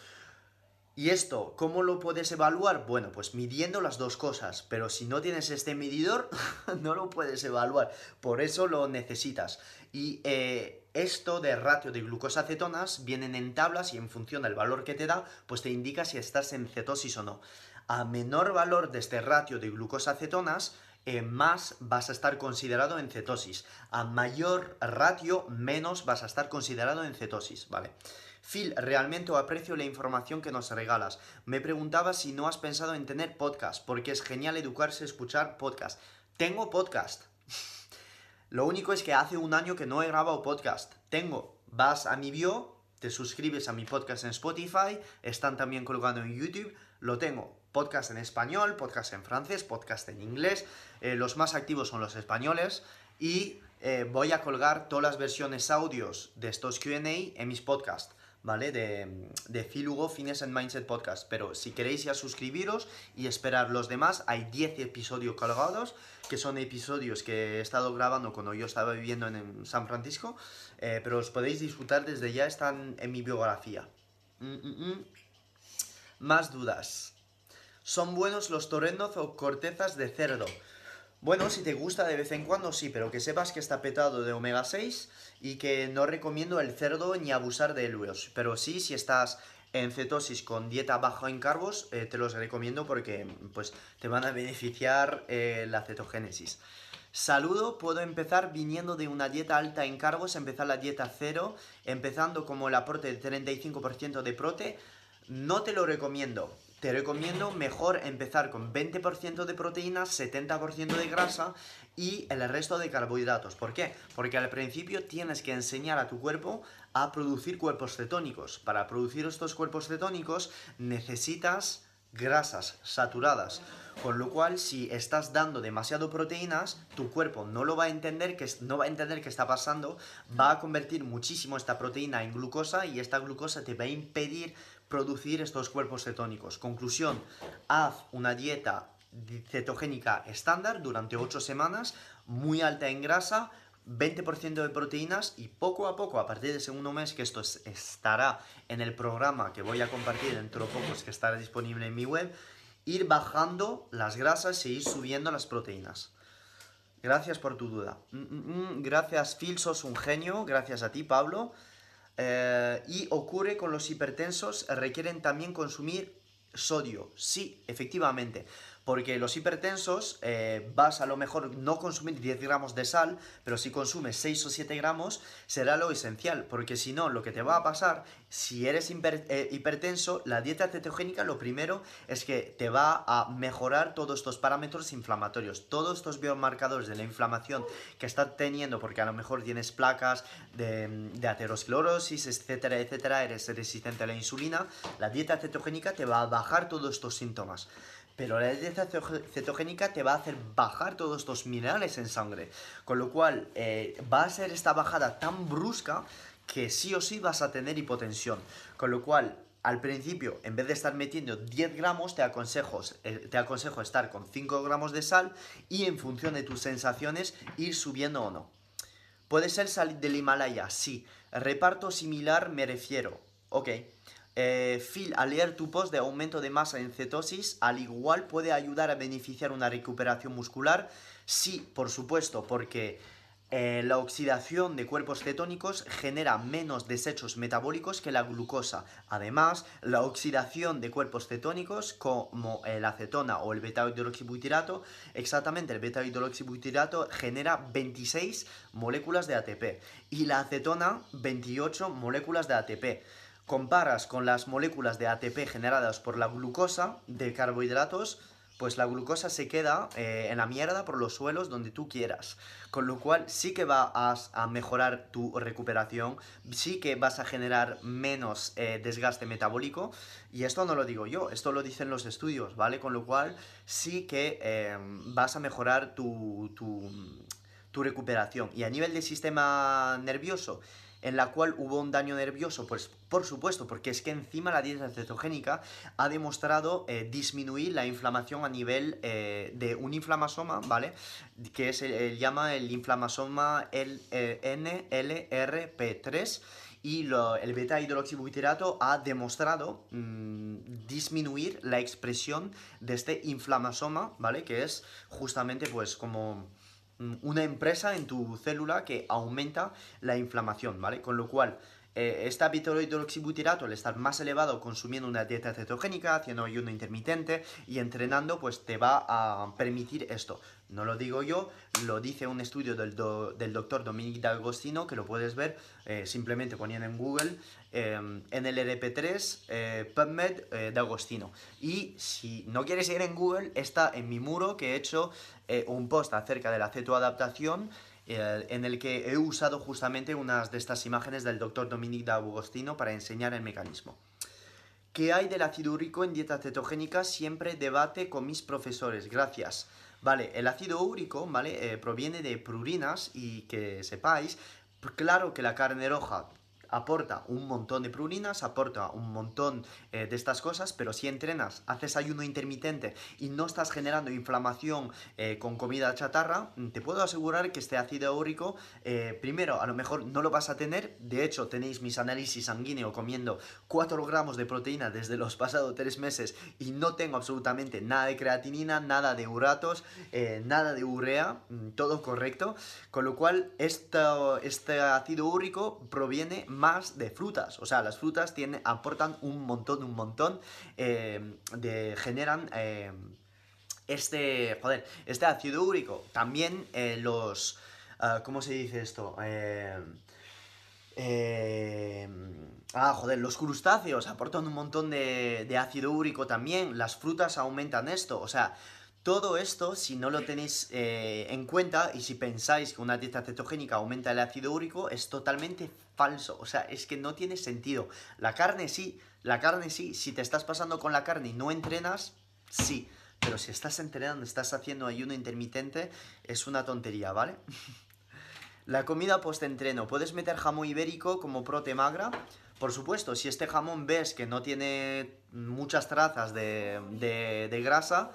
¿Y esto cómo lo puedes evaluar? Bueno, pues midiendo las dos cosas, pero si no tienes este medidor, no lo puedes evaluar, por eso lo necesitas. Y eh, esto de ratio de glucosa cetonas vienen en tablas y en función del valor que te da, pues te indica si estás en cetosis o no. A menor valor de este ratio de glucosa cetonas, eh, más vas a estar considerado en cetosis. A mayor ratio, menos vas a estar considerado en cetosis, ¿vale? Phil, realmente aprecio la información que nos regalas. Me preguntaba si no has pensado en tener podcast, porque es genial educarse escuchar podcast. Tengo podcast. Lo único es que hace un año que no he grabado podcast. Tengo, vas a mi bio, te suscribes a mi podcast en Spotify, están también colgando en YouTube, lo tengo. Podcast en español, podcast en francés, podcast en inglés. Eh, los más activos son los españoles. Y eh, voy a colgar todas las versiones audios de estos QA en mis podcasts. ¿Vale? De, de Phil Hugo Fines and Mindset Podcast. Pero si queréis ya suscribiros y esperar los demás, hay 10 episodios colgados, que son episodios que he estado grabando cuando yo estaba viviendo en, San Francisco, eh, pero os podéis disfrutar desde ya, están en mi biografía. Mm, mm, mm. Más dudas. ¿Son buenos los torrendos o cortezas de cerdo? Bueno, si te gusta de vez en cuando sí, pero que sepas que está petado de omega 6 y que no recomiendo el cerdo ni abusar de ellos. Pero sí, si estás en cetosis con dieta baja en carbos, eh, te los recomiendo porque pues, te van a beneficiar eh, la cetogénesis. Saludo, puedo empezar viniendo de una dieta alta en carbos, empezar la dieta cero, empezando como el aporte del 35% de prote. No te lo recomiendo te recomiendo mejor empezar con 20% de proteínas, 70% de grasa y el resto de carbohidratos. ¿Por qué? Porque al principio tienes que enseñar a tu cuerpo a producir cuerpos cetónicos. Para producir estos cuerpos cetónicos necesitas grasas saturadas. Con lo cual, si estás dando demasiado proteínas, tu cuerpo no lo va a entender, que no va a entender qué está pasando, va a convertir muchísimo esta proteína en glucosa y esta glucosa te va a impedir producir estos cuerpos cetónicos. Conclusión, haz una dieta cetogénica estándar durante 8 semanas, muy alta en grasa, 20% de proteínas y poco a poco, a partir del segundo mes, que esto estará en el programa que voy a compartir dentro de pocos, que estará disponible en mi web, ir bajando las grasas e ir subiendo las proteínas. Gracias por tu duda. Mm, mm, mm. Gracias, Phil, sos un genio. Gracias a ti, Pablo. Eh, y ocurre con los hipertensos, requieren también consumir sodio. Sí, efectivamente porque los hipertensos eh, vas a lo mejor no consumir 10 gramos de sal, pero si consumes 6 o 7 gramos será lo esencial, porque si no, lo que te va a pasar, si eres eh, hipertenso, la dieta cetogénica lo primero es que te va a mejorar todos estos parámetros inflamatorios, todos estos biomarcadores de la inflamación que estás teniendo, porque a lo mejor tienes placas de, de aterosclerosis, etcétera, etcétera, eres resistente a la insulina, la dieta cetogénica te va a bajar todos estos síntomas pero la dieta cetogénica te va a hacer bajar todos estos minerales en sangre, con lo cual eh, va a ser esta bajada tan brusca que sí o sí vas a tener hipotensión, con lo cual al principio, en vez de estar metiendo 10 gramos, te aconsejo, eh, te aconsejo estar con 5 gramos de sal y en función de tus sensaciones ir subiendo o no. ¿Puede ser salir del Himalaya? Sí. Reparto similar me refiero. Ok. Eh, Phil, al leer tu post de aumento de masa en cetosis, al igual puede ayudar a beneficiar una recuperación muscular. Sí, por supuesto, porque eh, la oxidación de cuerpos cetónicos genera menos desechos metabólicos que la glucosa. Además, la oxidación de cuerpos cetónicos como la acetona o el beta-hidroxibutirato, exactamente el beta-hidroxibutirato genera 26 moléculas de ATP y la acetona 28 moléculas de ATP comparas con las moléculas de ATP generadas por la glucosa de carbohidratos, pues la glucosa se queda eh, en la mierda por los suelos donde tú quieras. Con lo cual sí que vas a, mejorar tu recuperación, sí que vas a generar menos eh, desgaste metabólico. Y esto no lo digo yo, esto lo dicen los estudios, ¿vale? Con lo cual sí que eh, vas a mejorar tu, tu recuperación. Y a nivel del sistema nervioso, en la cual hubo un daño nervioso? Pues por supuesto, porque es que encima la dieta cetogénica ha demostrado eh, disminuir la inflamación a nivel eh, de un inflamasoma, ¿vale? Que se llama el inflamasoma el, eh, NLRP3 y el beta hidroxibutirato ha demostrado mm, disminuir la expresión de este inflamasoma, ¿vale? Que es justamente pues como una empresa en tu célula que aumenta la inflamación, ¿vale? Con lo cual, eh, este hábito hidroxibutirato, al estar más elevado consumiendo una dieta cetogénica, haciendo ayuno intermitente y entrenando, pues te va a permitir esto. No lo digo yo, lo dice un estudio del, del doctor Dominique D'Agostino, que lo puedes ver eh, simplemente poniendo en Google em, en el RP3 eh, PubMed eh, D'Agostino. Y si no quieres ir en Google, está en mi muro que he hecho un post acerca de la cetoadaptación en el que he usado justamente unas de estas imágenes del doctor Dominique D'Agostino para enseñar el mecanismo. ¿Qué hay del ácido úrico en dieta cetogénica? Siempre debate con mis profesores. Gracias. Vale, el ácido úrico, ¿vale? Eh, proviene de prurinas y que sepáis, claro que la carne roja aporta un montón de prurinas, aporta un montón eh, de estas cosas, pero si entrenas, haces ayuno intermitente y no estás generando inflamación eh, con comida chatarra, te puedo asegurar que este ácido úrico, eh, primero, a lo mejor no lo vas a tener, de hecho tenéis mis análisis sanguíneos comiendo 4 gramos de proteína desde los pasados 3 meses y no tengo absolutamente nada de creatinina, nada de uratos, nada de urea, mm, todo correcto, con lo cual este ácido úrico proviene más de frutas. O sea, las frutas tienen, aportan un montón, un montón, eh, generan eh, este, joder, este ácido úrico. También eh, los, ah, ¿cómo se dice esto? ah, joder, los crustáceos aportan un montón de, de ácido úrico también. Las frutas aumentan esto. O sea, todo esto, si no lo tenéis eh, en cuenta y si pensáis que una dieta cetogénica aumenta el ácido úrico, es totalmente falso. O sea, es que no tiene sentido. La carne sí, la carne sí. Si te estás pasando con la carne y no entrenas, sí. Pero si estás entrenando, estás haciendo ayuno intermitente, es una tontería, ¿vale? la comida post-entreno. ¿Puedes meter jamón ibérico como prote magra? Por supuesto, si este jamón ves que no tiene muchas trazas de, grasa,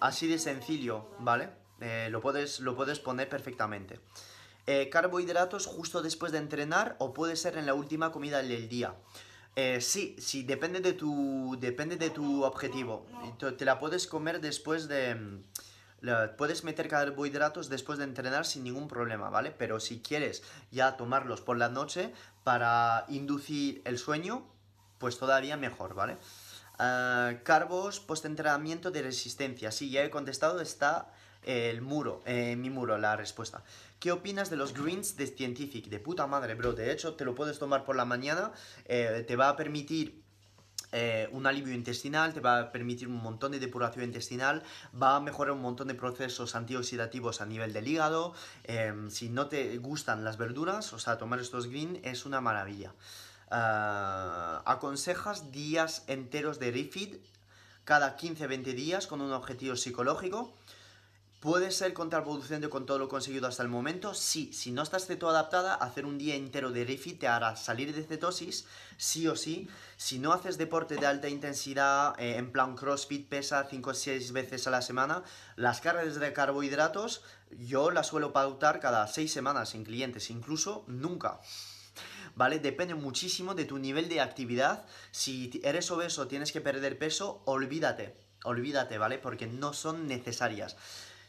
Así de sencillo, ¿vale? Eh, lo, puedes, lo puedes poner perfectamente. Eh, carbohidratos justo después de entrenar o puede ser en la última comida del día. Eh, sí, sí, depende de tu, depende de tu objetivo. Te la puedes comer después de... Mm, puedes meter carbohidratos después de entrenar sin ningún problema, ¿vale? Pero si quieres ya tomarlos por la noche para inducir el sueño, pues todavía mejor, ¿vale? Uh, carbos post-entrenamiento de resistencia. Sí, ya he contestado, está el muro, mi muro, la respuesta. ¿Qué opinas de los greens de Scientific? De puta madre, bro. De hecho, te lo puedes tomar por la mañana. Eh, te va a permitir eh, un alivio intestinal, te va a permitir un montón de depuración intestinal, va a mejorar un montón de procesos antioxidativos a nivel del hígado. Em, si no te gustan las verduras, o sea, tomar estos greens es una maravilla. Ah, aconsejas días enteros de refeed cada 15-20 días con un objetivo psicológico. ¿Puede ser contraproducente con todo lo conseguido hasta el momento? Sí, si no estás cetoadaptada, hacer un día entero de refeed te hará salir de cetosis, sí o sí. Si no haces deporte de alta intensidad, eh, en plan CrossFit, pesa 5 o 6 veces a la semana, las cargas de carbohidratos yo las suelo pautar cada 6 semanas en clientes, incluso nunca. ¿vale? Depende muchísimo de tu nivel de actividad. Si eres obeso, tienes que perder peso, olvídate, olvídate, ¿vale? Porque no son necesarias.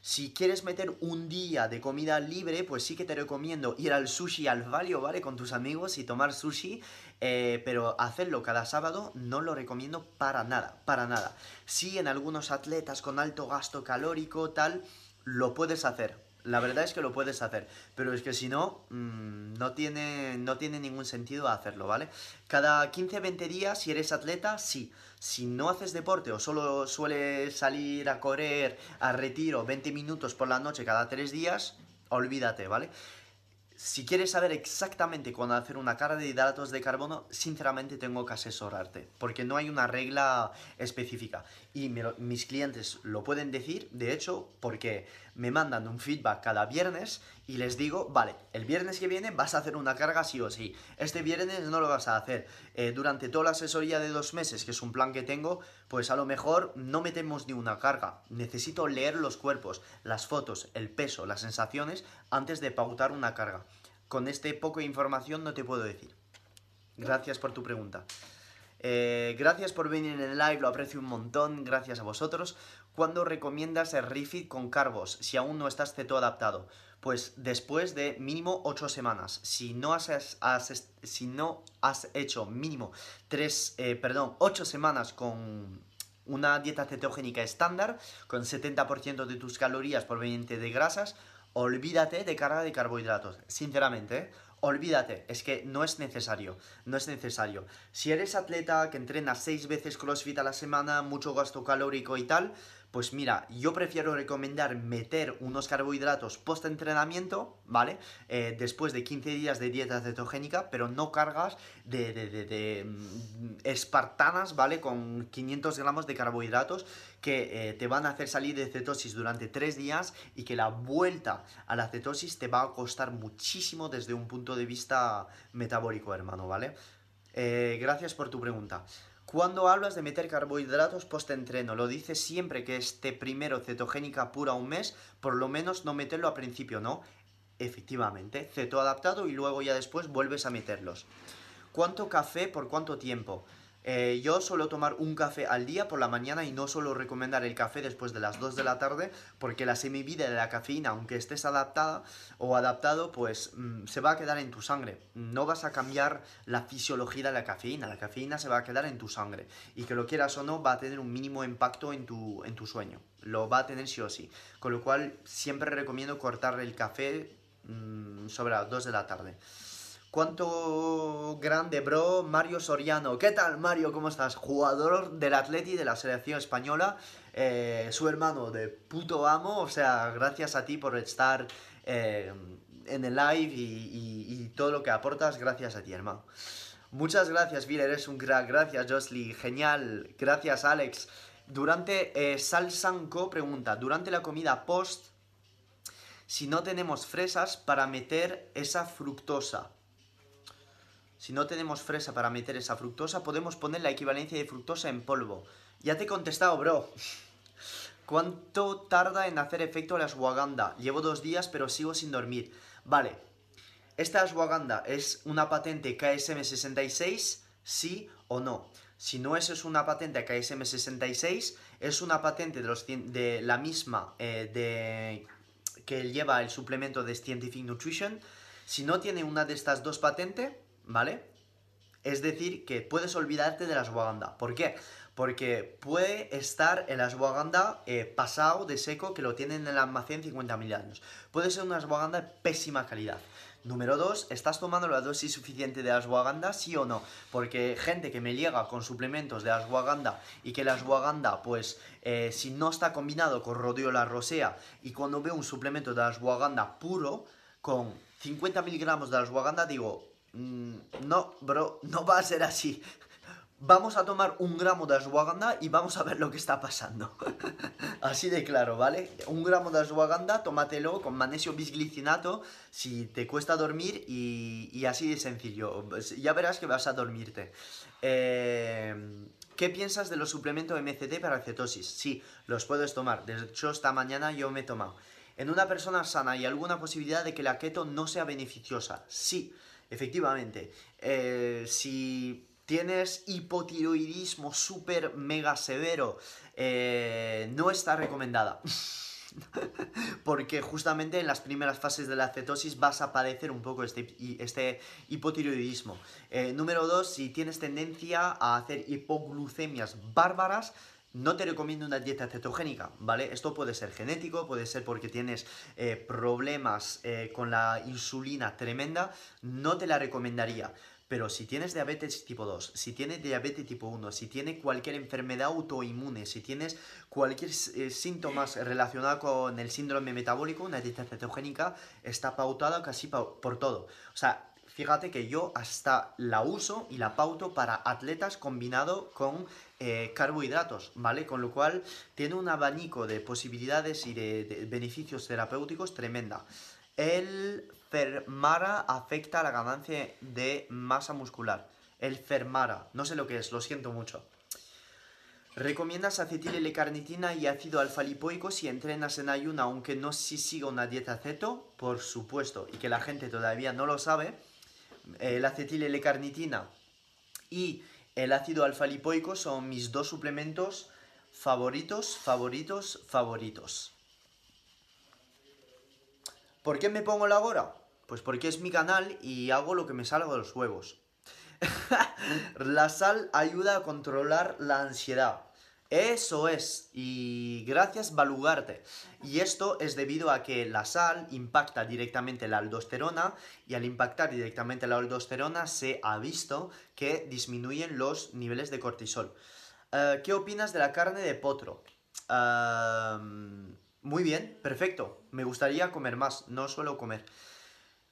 Si quieres meter un día de comida libre, pues sí que te recomiendo ir al sushi al valio, ¿vale? Con tus amigos y tomar sushi, eh, pero hacerlo cada sábado no lo recomiendo para nada, para nada. Si en algunos atletas con alto gasto calórico, tal, lo puedes hacer, la verdad es que lo puedes hacer, pero es que si no, mm, no, tiene, no tiene ningún sentido hacerlo, ¿vale? Cada 15-20 días, si eres atleta, sí. Si no haces deporte o solo sueles salir a correr a retiro 20 minutos por la noche cada 3 días, olvídate, ¿vale? Si quieres saber exactamente cuándo hacer una carga de hidratos de carbono, sinceramente tengo que asesorarte, porque no hay una regla específica. Y mis clientes lo pueden decir, de hecho, porque me mandan un feedback cada viernes y les digo, vale, el viernes que viene vas a hacer una carga sí o sí. Este viernes no lo vas a hacer. Eh, durante toda la asesoría de dos meses, que es un plan que tengo, pues a lo mejor no metemos ni una carga. Necesito leer los cuerpos, las fotos, el peso, las sensaciones antes de pautar una carga. Con este poco de información no te puedo decir. Gracias por tu pregunta. Eh, gracias por venir en el live, lo aprecio un montón, gracias a vosotros. ¿Cuándo recomiendas el refit con carbos si aún no estás ceto adaptado? Pues después de mínimo 8 semanas. Si no has, hecho mínimo 3, eh, perdón, 8 semanas con una dieta cetogénica estándar, con 70% de tus calorías provenientes de grasas, olvídate de carga de carbohidratos. Sinceramente, ¿eh? Olvídate, es que no es necesario, no es necesario. Si eres atleta que entrena 6 veces CrossFit a la semana, mucho gasto calórico y tal, pues mira, yo prefiero recomendar meter unos carbohidratos post-entrenamiento, ¿vale? Eh, después de 15 días de dieta cetogénica, pero no cargas de, mm, espartanas, ¿vale? Con 500 gramos de carbohidratos que eh, te van a hacer salir de cetosis durante 3 días y que la vuelta a la cetosis te va a costar muchísimo desde un punto de vista metabólico, hermano, ¿vale? Eh, gracias por tu pregunta. Cuando hablas de meter carbohidratos post-entreno, lo dices siempre que esté primero cetogénica pura un mes, por lo menos no meterlo a principio, ¿no? Efectivamente, ceto adaptado y luego ya después vuelves a meterlos. ¿Cuánto café por cuánto tiempo? Eh, yo suelo tomar un café al día por la mañana y no suelo recomendar el café después de las 2 de la tarde porque la semivida de la cafeína, aunque estés adaptada o adaptado, pues mm, se va a quedar en tu sangre. No vas a cambiar la fisiología de la cafeína, la cafeína se va a quedar en tu sangre y que lo quieras o no va a tener un mínimo impacto en tu, en tu sueño. Lo va a tener sí o sí. Con lo cual siempre recomiendo cortar el café mm, sobre las 2 de la tarde. ¿Cuánto grande, bro? Mario Soriano. ¿Qué tal, Mario? ¿Cómo estás? Jugador del Atleti de la selección española. Eh, su hermano de puto amo. O sea, gracias a ti por estar eh, en el live y, todo lo que aportas. Gracias a ti, hermano. Muchas gracias, Vil. Eres un crack. Gracias, Josly. Genial. Gracias, Alex. Durante eh, Salsanco pregunta, durante la comida post, si no tenemos fresas para meter esa fructosa. Si no tenemos fresa para meter esa fructosa, podemos poner la equivalencia de fructosa en polvo. Ya te he contestado, bro. ¿Cuánto tarda en hacer efecto la ashwagandha? Llevo dos días, pero sigo sin dormir. Vale. ¿Esta ashwagandha es una patente KSM66? ¿Sí o no? Si no es una patente KSM66, es una patente de, los, de la misma eh, de, que lleva el suplemento de Scientific Nutrition. Si no tiene una de estas dos patentes, ¿vale? Es decir, que puedes olvidarte de la ashwagandha. ¿Por qué? Porque puede estar el ashwagandha eh, pasado de seco que lo tienen en el almacén 50.000 años. Puede ser una ashwagandha de pésima calidad. Número 2, ¿estás tomando la dosis suficiente de ashwagandha? Sí o no. Porque gente que me llega con suplementos de ashwagandha y que la ashwagandha, pues, eh, si no está combinado con rhodiola rosea y cuando veo un suplemento de ashwagandha puro con 50 miligramos de ashwagandha, digo, Mm, no, bro, no va a ser así. Vamos a tomar un gramo de ashwagandha y vamos a ver lo que está pasando. así de claro, ¿vale? Un gramo de ashwagandha, tómatelo con magnesio bisglicinato si te cuesta dormir y, así de sencillo. Pues ya verás que vas a dormirte. Eh, ¿Qué piensas de los suplementos MCT para cetosis? Sí, los puedes tomar. De hecho, esta mañana yo me he tomado. ¿En una persona sana hay alguna posibilidad de que la keto no sea beneficiosa? Sí. Efectivamente, eh, si tienes hipotiroidismo súper mega severo, eh, no está recomendada. Porque justamente en las primeras fases de la cetosis vas a padecer un poco este, este hipotiroidismo. Eh, número dos, si tienes tendencia a hacer hipoglucemias bárbaras, no te recomiendo una dieta cetogénica, ¿vale? Esto puede ser genético, puede ser porque tienes eh, problemas eh, con la insulina tremenda, no te la recomendaría. Pero si tienes diabetes tipo 2, si tienes diabetes tipo 1, si tienes cualquier enfermedad autoinmune, si tienes cualquier eh, síntoma relacionado con el síndrome metabólico, una dieta cetogénica está pautada casi por todo. O sea, fíjate que yo hasta la uso y la pauto para atletas combinado con eh, carbohidratos, ¿vale? Con lo cual tiene un abanico de posibilidades y de, beneficios terapéuticos tremenda. El Fermara afecta a la ganancia de masa muscular. El Fermara, no sé lo que es, lo siento mucho. ¿Recomiendas acetil L-carnitina y ácido alfa-lipoico si entrenas en ayuna aunque no si siga una dieta ceto? Por supuesto, y que la gente todavía no lo sabe. El acetil L-carnitina y el ácido alfa-lipoico son mis dos suplementos favoritos, favoritos, favoritos. ¿Por qué me pongo la gora? Pues porque es mi canal y hago lo que me salga de los huevos. la sal ayuda a controlar la ansiedad. Eso es. Y gracias Balugarte. Y esto es debido a que la sal impacta directamente la aldosterona y al impactar directamente la aldosterona se ha visto que disminuyen los niveles de cortisol. Eh, ¿Qué opinas de la carne de potro? muy bien, perfecto. Me gustaría comer más, no suelo comer.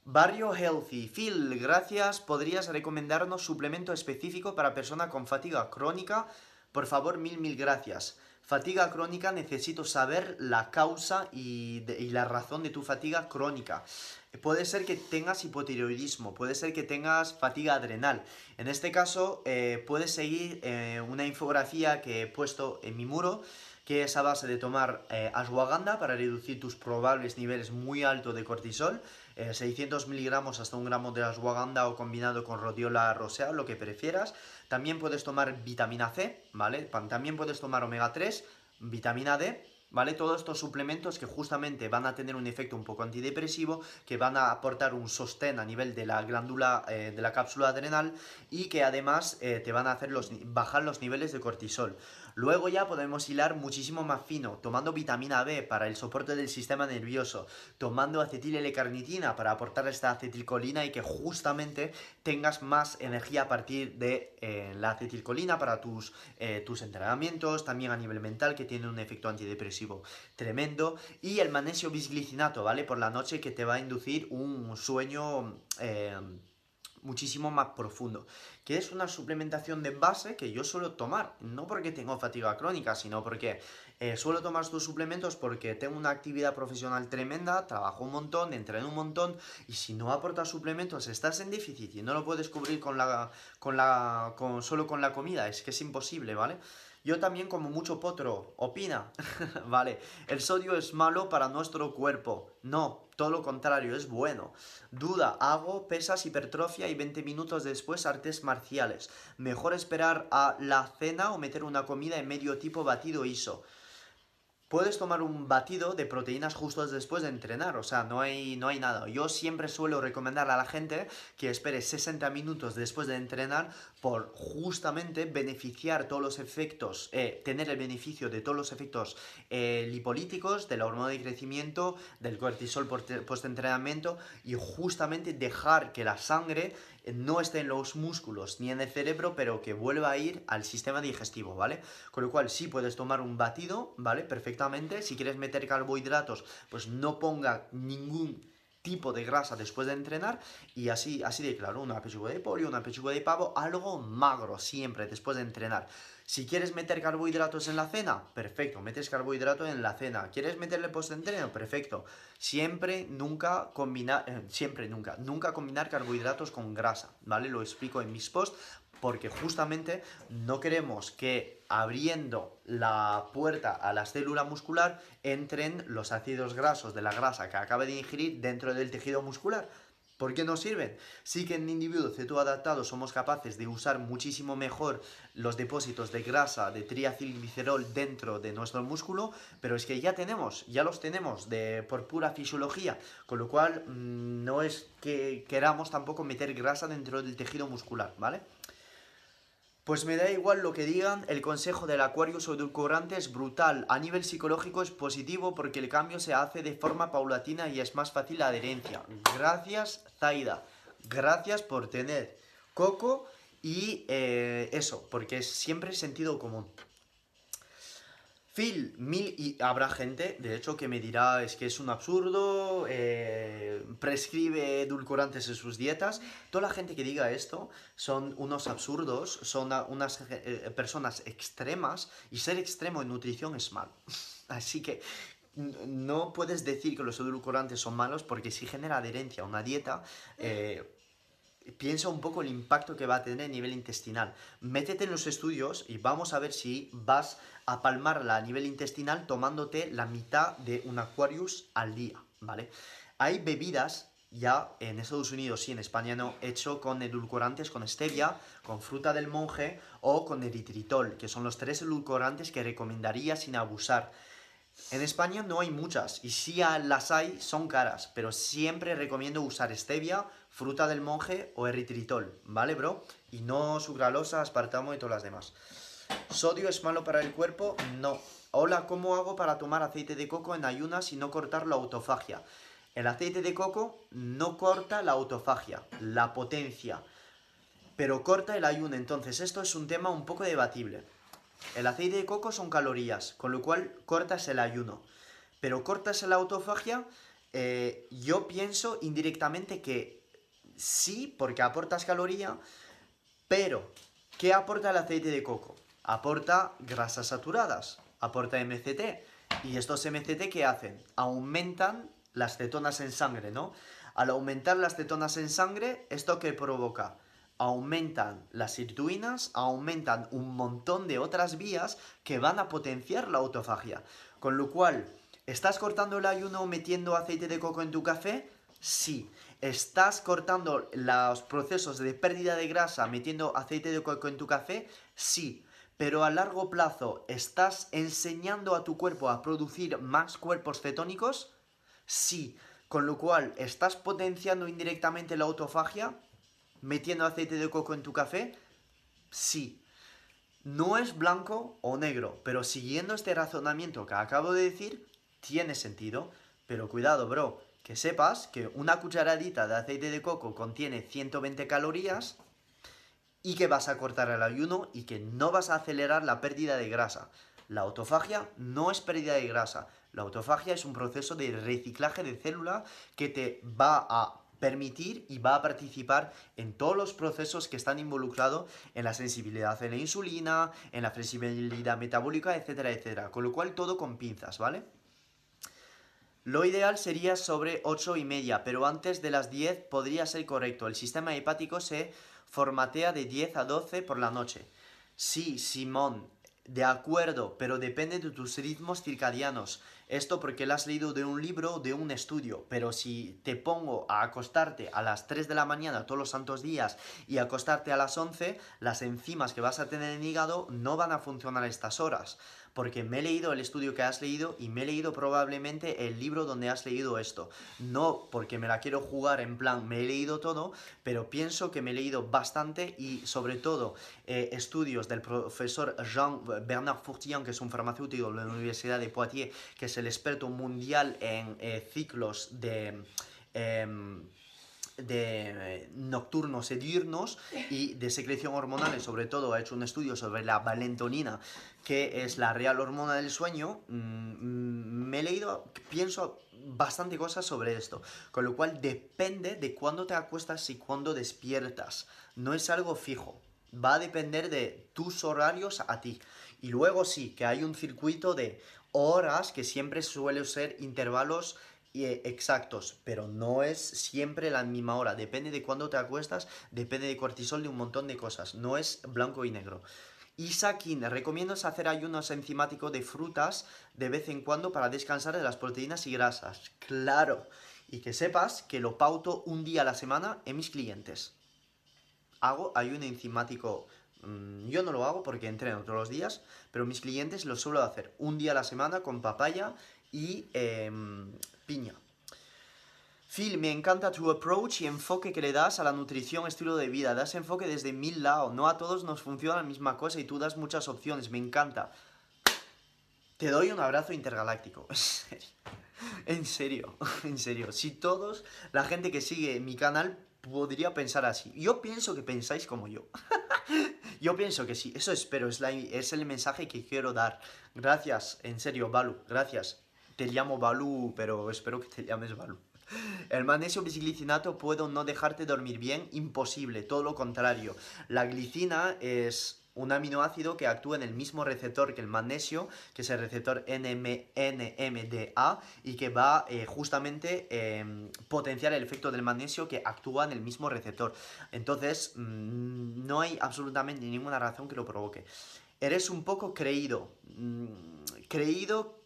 Barrio Healthy. Phil, gracias. ¿Podrías recomendarnos suplemento específico para persona con fatiga crónica? Por favor, mil, mil gracias. Fatiga crónica, necesito saber la causa y, la razón de tu fatiga crónica. Puede ser que tengas hipotiroidismo, puede ser que tengas fatiga adrenal. En este caso, eh, puedes seguir eh, una infografía que he puesto en mi muro, que es a base de tomar eh, ashwagandha para reducir tus probables niveles muy altos de cortisol 600 eh, miligramos hasta un gramo de ashwagandha o combinado con rhodiola rosea, lo que prefieras. También puedes tomar vitamina C, ¿vale? También puedes tomar omega 3, vitamina D, ¿vale? Todos estos suplementos que justamente van a tener un efecto un poco antidepresivo, que van a aportar un sostén a nivel de la glándula, eh, de la cápsula adrenal y que además eh, te van a hacer los, bajar los niveles de cortisol. Luego ya podemos hilar muchísimo más fino, tomando vitamina B para el soporte del sistema nervioso, tomando acetil L-carnitina para aportar esta acetilcolina y que justamente tengas más energía a partir de eh, la acetilcolina para tus, eh, tus entrenamientos, también a nivel mental que tiene un efecto antidepresivo tremendo y el magnesio bisglicinato, ¿vale? Por la noche que te va a inducir un sueño... Eh, muchísimo más profundo, que es una suplementación de base que yo suelo tomar, no porque tengo fatiga crónica, sino porque eh, suelo tomar estos suplementos porque tengo una actividad profesional tremenda, trabajo un montón, entreno un montón, y si no aportas suplementos estás en déficit y no lo puedes cubrir con la, con la, con, solo con la comida, es que es imposible, ¿vale? Yo también como mucho potro, opina, vale, el sodio es malo para nuestro cuerpo, no, todo lo contrario, es bueno. Duda, hago pesas, hipertrofia y 20 minutos después artes marciales. Mejor esperar a la cena o meter una comida en medio tipo batido ISO puedes tomar un batido de proteínas justo después de entrenar, o sea, no hay, no hay nada. Yo siempre suelo recomendar a la gente que espere 60 minutos después de entrenar por justamente beneficiar todos los efectos, eh, tener el beneficio de todos los efectos eh, lipolíticos, de la hormona de crecimiento, del cortisol post-entrenamiento y justamente dejar que la sangre no esté en los músculos ni en el cerebro, pero que vuelva a ir al sistema digestivo, ¿vale? Con lo cual sí puedes tomar un batido, ¿vale? Perfectamente. Si quieres meter carbohidratos, pues no ponga ningún tipo de grasa después de entrenar y así, así de claro, una pechuga de pollo, una pechuga de pavo, algo magro siempre después de entrenar. Si quieres meter carbohidratos en la cena, perfecto, metes carbohidrato en la cena. ¿Quieres meterle post-entreno? Perfecto. Siempre, nunca combinar, eh, siempre, nunca, nunca combinar carbohidratos con grasa, ¿vale? Lo explico en mis posts porque justamente no queremos que abriendo la puerta a la célula muscular entren los ácidos grasos de la grasa que acaba de ingerir dentro del tejido muscular. ¿Por qué nos sirven? Sí que en individuos cetoadaptados somos capaces de usar muchísimo mejor los depósitos de grasa, de triacilglicerol dentro de nuestro músculo, pero es que ya tenemos, ya los tenemos de, por pura fisiología, con lo cual mm, no es que queramos tampoco meter grasa dentro del tejido muscular, ¿vale? Pues me da igual lo que digan, el consejo del Aquarius edulcorante es brutal. A nivel psicológico es positivo porque el cambio se hace de forma paulatina y es más fácil la adherencia. Gracias, Zaida. Gracias por tener coco y eh, eso, porque es siempre sentido común. Phil, mil y habrá gente, de hecho, que me dirá es que es un absurdo, eh, prescribe edulcorantes en sus dietas. Toda la gente que diga esto son unos absurdos, son unas eh, personas extremas y ser extremo en nutrición es mal. Así que no puedes decir que los edulcorantes son malos porque si genera adherencia a una dieta, eh, piensa un poco el impacto que va a tener a nivel intestinal. Métete en los estudios y vamos a ver si vas a palmarla a nivel intestinal tomándote la mitad de un Aquarius al día, ¿vale? Hay bebidas ya en Estados Unidos sí, en España no, hecho con edulcorantes, con stevia, con fruta del monje o con eritritol, que son los tres edulcorantes que recomendaría sin abusar. En España no hay muchas y si las hay son caras, pero siempre recomiendo usar stevia, fruta del monje o eritritol, ¿vale, bro? Y no sucralosa, aspartamo y todas las demás. ¿Sodio es malo para el cuerpo? No. Hola, ¿cómo hago para tomar aceite de coco en ayunas y no cortar la autofagia? El aceite de coco no corta la autofagia, la potencia, pero corta el ayuno. Entonces, esto es un tema un poco debatible. El aceite de coco son calorías, con lo cual cortas el ayuno. Pero cortas la autofagia, eh, yo pienso indirectamente que sí, porque aportas caloría, pero ¿qué aporta el aceite de coco? Aporta grasas saturadas, aporta MCT. ¿Y estos MCT qué hacen? Aumentan las cetonas en sangre, ¿no? Al aumentar las cetonas en sangre, ¿esto qué provoca? Aumentan las sirtuinas, aumentan un montón de otras vías que van a potenciar la autofagia. Con lo cual, ¿estás cortando el ayuno metiendo aceite de coco en tu café? Sí. ¿Estás cortando los procesos de pérdida de grasa metiendo aceite de coco en tu café? Sí. Pero a largo plazo, ¿estás enseñando a tu cuerpo a producir más cuerpos cetónicos? Sí. Con lo cual, ¿estás potenciando indirectamente la autofagia? ¿Metiendo aceite de coco en tu café? Sí. No es blanco o negro, pero siguiendo este razonamiento que acabo de decir, tiene sentido. Pero cuidado, bro, que sepas que una cucharadita de aceite de coco contiene 120 calorías y que vas a cortar el ayuno y que no vas a acelerar la pérdida de grasa. La autofagia no es pérdida de grasa, la autofagia es un proceso de reciclaje de célula que te va a permitir y va a participar en todos los procesos que están involucrados en la sensibilidad a la insulina, en la flexibilidad metabólica, etcétera, etcétera. Con lo cual todo con pinzas, ¿vale? Lo ideal sería sobre 8 y media, pero antes de las 10 podría ser correcto. El sistema hepático se formatea de 10 a 12 por la noche. Sí, Simón, de acuerdo, pero depende de tus ritmos circadianos. Esto porque lo has leído de un libro, de un estudio, pero si te pongo a acostarte a las 3 de la mañana todos los santos días y acostarte a las 11, las enzimas que vas a tener en el hígado no van a funcionar a estas horas porque me he leído el estudio que has leído y me he leído probablemente el libro donde has leído esto. No porque me la quiero jugar en plan, me he leído todo, pero pienso que me he leído bastante y sobre todo eh, estudios del profesor Jean-Bernard Fourtillon, que es un farmacéutico de la Universidad de Poitiers, que es el experto mundial en eh, ciclos de... Em, de nocturnos y diurnos y de secreción hormonal, sobre todo ha hecho un estudio sobre la valentonina, que es la real hormona del sueño, mm, mm, me he leído, pienso bastante cosas sobre esto, con lo cual depende de cuándo te acuestas y cuándo despiertas, no es algo fijo, va a depender de tus horarios a ti. Y luego sí, que hay un circuito de horas que siempre suele ser intervalos eh, exactos, pero no es siempre la misma hora. Depende de cuándo te acuestas, depende de cortisol, de un montón de cosas. No es blanco y negro. Isakin, recomiendo hacer ayunos enzimáticos de frutas de vez en cuando para descansar de las proteínas y grasas. Claro. Y que sepas que lo pauto un día a la semana en mis clientes. Hago ayuno enzimático. Mm, yo no lo hago porque entreno todos los días, pero mis clientes lo suelo hacer un día a la semana con papaya y em, piña. Phil, me encanta tu approach y enfoque que le das a la nutrición, estilo de vida. Das enfoque desde mil lados. No a todos nos funciona la misma cosa y tú das muchas opciones. Me encanta. Te doy un abrazo intergaláctico. En serio. En serio. Si todos, la gente que sigue mi canal podría pensar así. Yo pienso que pensáis como yo. yo pienso que sí. Eso espero. Es, es el mensaje que quiero dar. Gracias, en serio, Balu. Gracias. Te llamo Balu, pero espero que te llames Balu. El magnesio bisglicinato puede no dejarte dormir bien, imposible, todo lo contrario. La glicina es un aminoácido que actúa en el mismo receptor que el magnesio, que es el receptor NMDA, y que va eh, justamente eh, potenciar el efecto del magnesio que actúa en el mismo receptor. Entonces, mm, no hay absolutamente ninguna razón que lo provoque. Eres un poco creído. Mm, creído,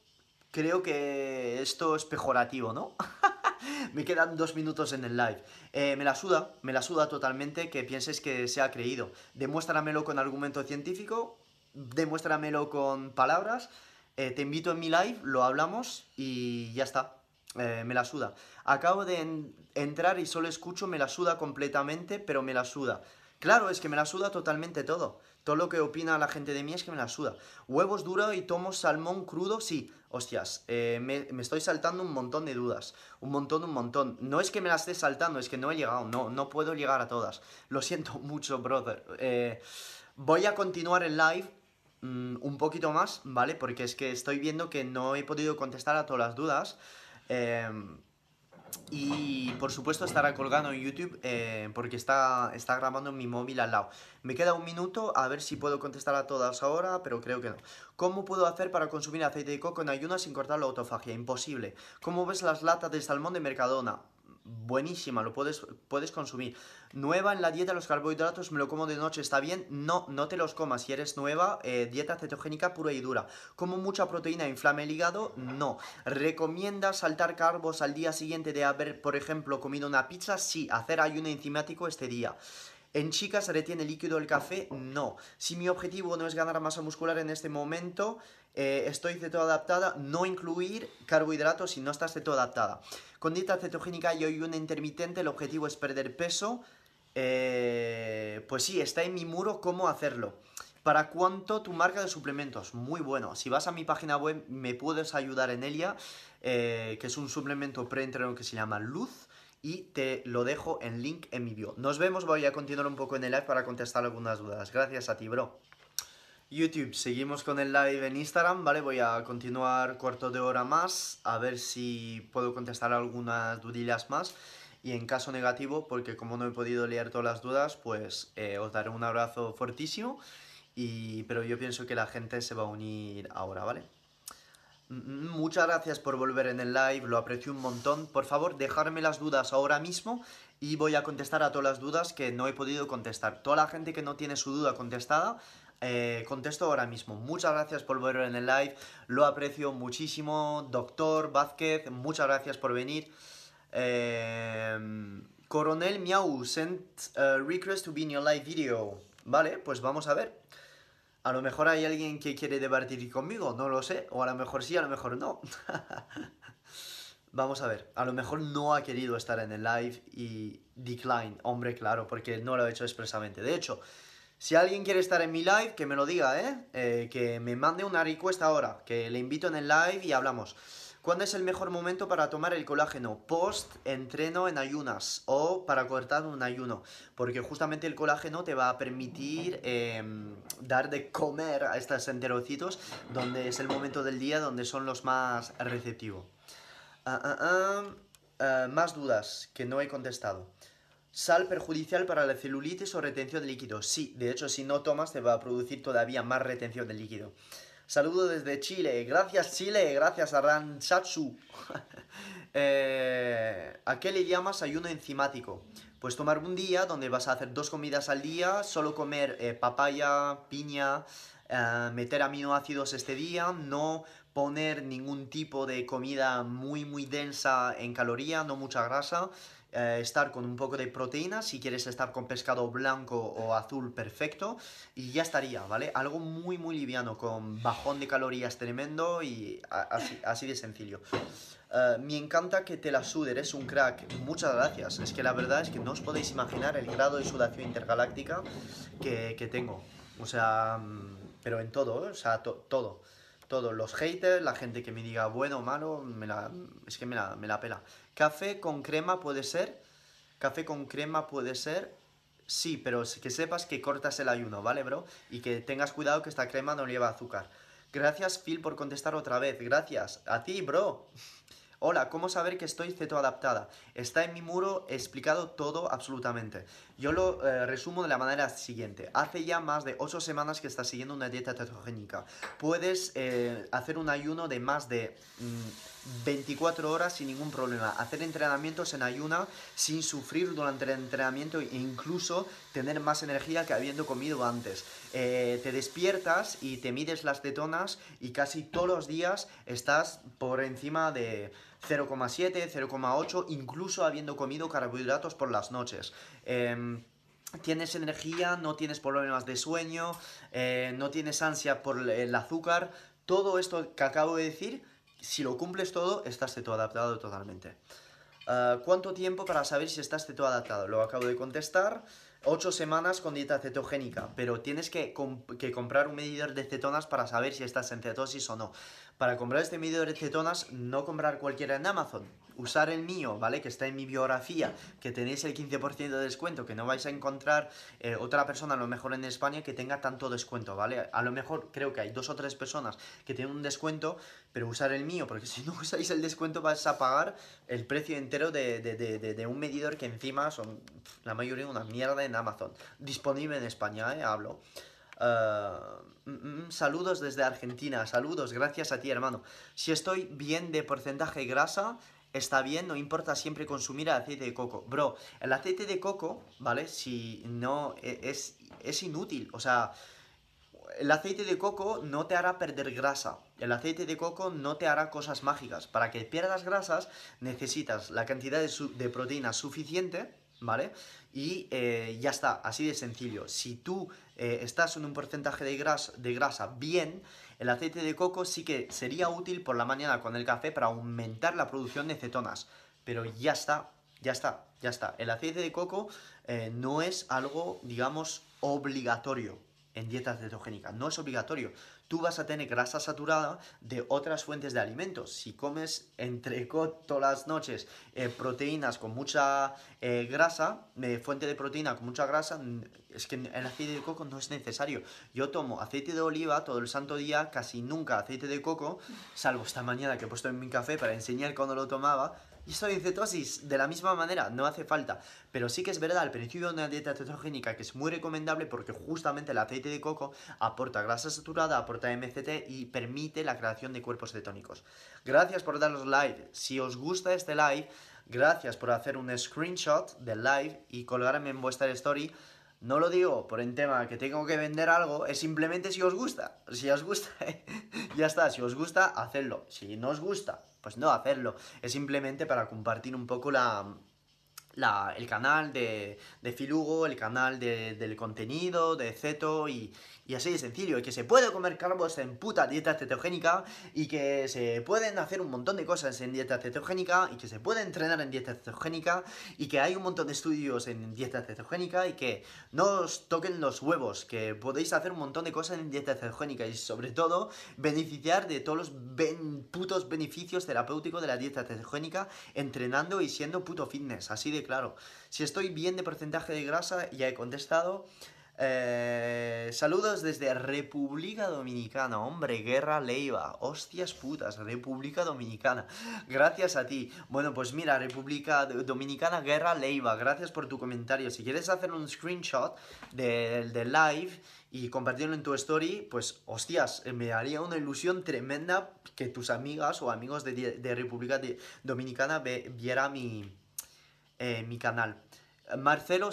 creo que esto es pejorativo, ¿no? me quedan dos minutos en el live. Eh, me la suda, me la suda totalmente que pienses que se ha creído. Demuéstramelo con argumento científico, demuéstramelo con palabras. Eh, te invito en mi live, lo hablamos y ya está. Eh, me la suda. Acabo de entrar y solo escucho, me la suda completamente, pero me la suda. Claro, es que me la suda totalmente todo. Todo lo que opina la gente de mí es que me la suda. Huevos duros y tomo salmón crudo, sí. Hostias, eh, me, estoy saltando un montón de dudas. Un montón, un montón. No es que me las esté saltando, es que no he llegado. No, no puedo llegar a todas. Lo siento mucho, brother. Eh, voy a continuar el live mm, un poquito más, ¿vale? Porque es que estoy viendo que no he podido contestar a todas las dudas. Eh, y por supuesto estará colgando en YouTube eh, porque está, está grabando mi móvil al lado. Me queda un minuto a ver si puedo contestar a todas ahora, pero creo que no. ¿Cómo puedo hacer para consumir aceite de coco en ayunas sin cortar la autofagia? Imposible. ¿Cómo ves las latas de salmón de Mercadona? Buenísima, lo puedes, puedes consumir. Nueva en la dieta, los carbohidratos, me lo como de noche, ¿está bien? No, no te los comas. Si eres nueva, eh, dieta cetogénica pura y dura. ¿Como mucha proteína inflame el hígado? No. ¿Recomienda saltar carbos al día siguiente de haber, por ejemplo, comido una pizza? Sí. ¿Hacer ayuno enzimático este día? ¿En chicas retiene líquido el café? No. Si mi objetivo no es ganar masa muscular en este momento, eh, estoy ceto adaptada, no incluir carbohidratos si no estás ceto adaptada. Con dieta cetogénica y ayuno intermitente, el objetivo es perder peso. Eh, pues sí, está en mi muro cómo hacerlo. ¿Para cuánto tu marca de suplementos? Muy bueno. Si vas a mi página web, me puedes ayudar en ella, eh, que es un suplemento pre-entreno que se llama Luz y te lo dejo en link en mi bio. Nos vemos, voy a continuar un poco en el live para contestar algunas dudas. Gracias a ti, bro. YouTube, seguimos con el live en Instagram, ¿vale? Voy a continuar cuarto de hora más, a ver si puedo contestar algunas dudillas más. Y en caso negativo, porque como no he podido leer todas las dudas, pues eh, os daré un abrazo fuertísimo. Y, pero yo pienso que la gente se va a unir ahora, ¿vale? Muchas gracias por volver en el live, lo aprecio un montón. Por favor, dejarme las dudas ahora mismo y voy a contestar a todas las dudas que no he podido contestar. Toda la gente que no tiene su duda contestada, eh, contesto ahora mismo. Muchas gracias por volver en el live, lo aprecio muchísimo. Doctor Vázquez, muchas gracias por venir. Eh, Coronel Miau sent a request to be in your live video. Vale, pues vamos a ver. A lo mejor hay alguien que quiere debatir conmigo, no lo sé. O a lo mejor sí, a lo mejor no. Vamos a ver, a lo mejor no ha querido estar en el live y decline, hombre, claro, porque no lo ha hecho expresamente. De hecho, si alguien quiere estar en mi live, que me lo diga, ¿eh? ¿eh? Que me mande una request ahora, que le invito en el live y hablamos. ¿Cuándo es el mejor momento para tomar el colágeno? Post entreno en ayunas o para cortar un ayuno. Porque justamente el colágeno te va a permitir em, dar de comer a estos enterocitos, donde es el momento del día donde son los más receptivos. Ah, ah, ah, más dudas que no he contestado. Sal perjudicial para la celulitis o retención de líquido. Sí, de hecho, si no tomas te va a producir todavía más retención de líquido. Saludo desde Chile. Gracias, Chile. Gracias, Aransatsu. eh, ¿A qué le llamas ayuno enzimático? Pues tomar un día donde vas a hacer dos comidas al día, solo comer eh, papaya, piña, eh, meter aminoácidos este día, no poner ningún tipo de comida muy muy densa en caloría, no mucha grasa, eh, estar con un poco de proteína, si quieres estar con pescado blanco o azul, perfecto, y ya estaría, ¿vale? Algo muy, muy liviano, con bajón de calorías tremendo y así, de sencillo. Uh, me encanta que te la sude, eres un crack. Muchas gracias. Es que la verdad es que no os podéis imaginar el grado de sudación intergaláctica que, tengo. O sea, mm, pero en todo, ¿eh? o sea, todo. Todos los haters, la gente que me diga bueno o malo, me la, es que me la, me la pela. Café con crema puede ser. Café con crema puede ser. Sí, pero que sepas que cortas el ayuno, ¿vale, bro? Y que tengas cuidado que esta crema no lleva azúcar. Gracias, Phil, por contestar otra vez. Gracias. A ti, bro. Hola, ¿cómo saber que estoy cetoadaptada? Está en mi muro explicado todo absolutamente. Yo lo eh, resumo de la manera siguiente. Hace ya más de 8 semanas que estás siguiendo una dieta cetogénica. Puedes eh, hacer un ayuno de más de 24 mm, horas sin ningún problema. Hacer entrenamientos en ayuna sin sufrir durante el entrenamiento e incluso tener más energía que habiendo comido antes. Eh, te despiertas y te mides las cetonas y casi todos los días estás por encima de 0,7, 0,8, incluso habiendo comido carbohidratos por las noches. Em, tienes energía, no tienes problemas de sueño, eh, no tienes ansia por el azúcar. Todo esto que acabo de decir, si lo cumples todo, estás todo adaptado totalmente. Ah, ¿Cuánto tiempo para saber si estás todo adaptado? Lo acabo de contestar. 8 semanas con dieta cetogénica, pero tienes que, que, comprar un medidor de cetonas para saber si estás en cetosis o no. Para comprar este medidor de cetonas, no comprar cualquiera en Amazon, usar el mío, ¿vale? Que está en mi biografía, que tenéis el 15% de descuento, que no vais a encontrar eh, otra persona, a lo mejor en España, que tenga tanto descuento, ¿vale? A lo mejor creo que hay dos o tres personas que tienen un descuento, pero usar el mío, porque si no usáis el descuento vais a pagar el precio entero de, de, un medidor que encima son la mayoría una mierda en Amazon. Disponible en España, ¿eh? Hablo. Uh, saludos desde Argentina, saludos, gracias a ti hermano. Si estoy bien de porcentaje grasa, está bien, no importa siempre consumir aceite de coco. Bro, el aceite de coco, ¿vale? Si no, e, es, es inútil. O sea, el aceite de coco no te hará perder grasa. El aceite de coco no te hará cosas mágicas. Para que pierdas grasas necesitas la cantidad de, de proteína suficiente, ¿vale? Y eh, ya está, así de sencillo. Si tú eh, estás en un porcentaje de grasa, de grasa bien, el aceite de coco sí que sería útil por la mañana con el café para aumentar la producción de cetonas. Pero ya está, ya está, ya está. El aceite de coco eh, no es algo, digamos, obligatorio en dieta cetogénica. No es obligatorio tú vas a tener grasa saturada de otras fuentes de alimentos. Si comes entrecot todas las noches, eh, proteínas con mucha eh, grasa, eh, fuente de proteína con mucha grasa, es que el aceite de coco no es necesario. Yo tomo aceite de oliva todo el santo día, casi nunca aceite de coco, salvo esta mañana que he puesto en mi café para enseñar cuando lo tomaba, y estoy en cetosis de la misma manera, no hace falta. Pero sí que es verdad, al principio de una dieta cetogénica que es muy recomendable porque justamente el aceite de coco aporta grasa saturada, aporta MCT y permite la creación de cuerpos cetónicos. Gracias por darnos like. Si os gusta este live, gracias por hacer un screenshot del live y colgarme en vuestra story. No lo digo por el tema que tengo que vender algo, es simplemente si os gusta. Si os gusta, ya está. Si os gusta, hacedlo. Si no os gusta, pues no hacerlo. Es simplemente para compartir un poco la, el canal de, de Filugo, el canal del contenido, de Ceto y, y así de sencillo, que se puede comer carbos en puta dieta cetogénica y que se pueden hacer un montón de cosas en dieta cetogénica y que se puede entrenar en dieta cetogénica y que hay un montón de estudios en dieta cetogénica y que no os toquen los huevos, que podéis hacer un montón de cosas en dieta cetogénica y sobre todo beneficiar de todos los putos beneficios terapéuticos de la dieta cetogénica entrenando y siendo puto fitness, así de claro. Si estoy bien de porcentaje de grasa, ya he contestado. Eh, saludos desde República Dominicana, hombre, Guerra Leiva, hostias putas, República Dominicana, gracias a ti. Bueno, pues mira, República Dominicana, Guerra Leiva, gracias por tu comentario. Si quieres hacer un screenshot del de live y compartirlo en tu story, pues hostias, me haría una ilusión tremenda que tus amigas o amigos de, República Dominicana vieran mi, eh, mi canal. Marcelo,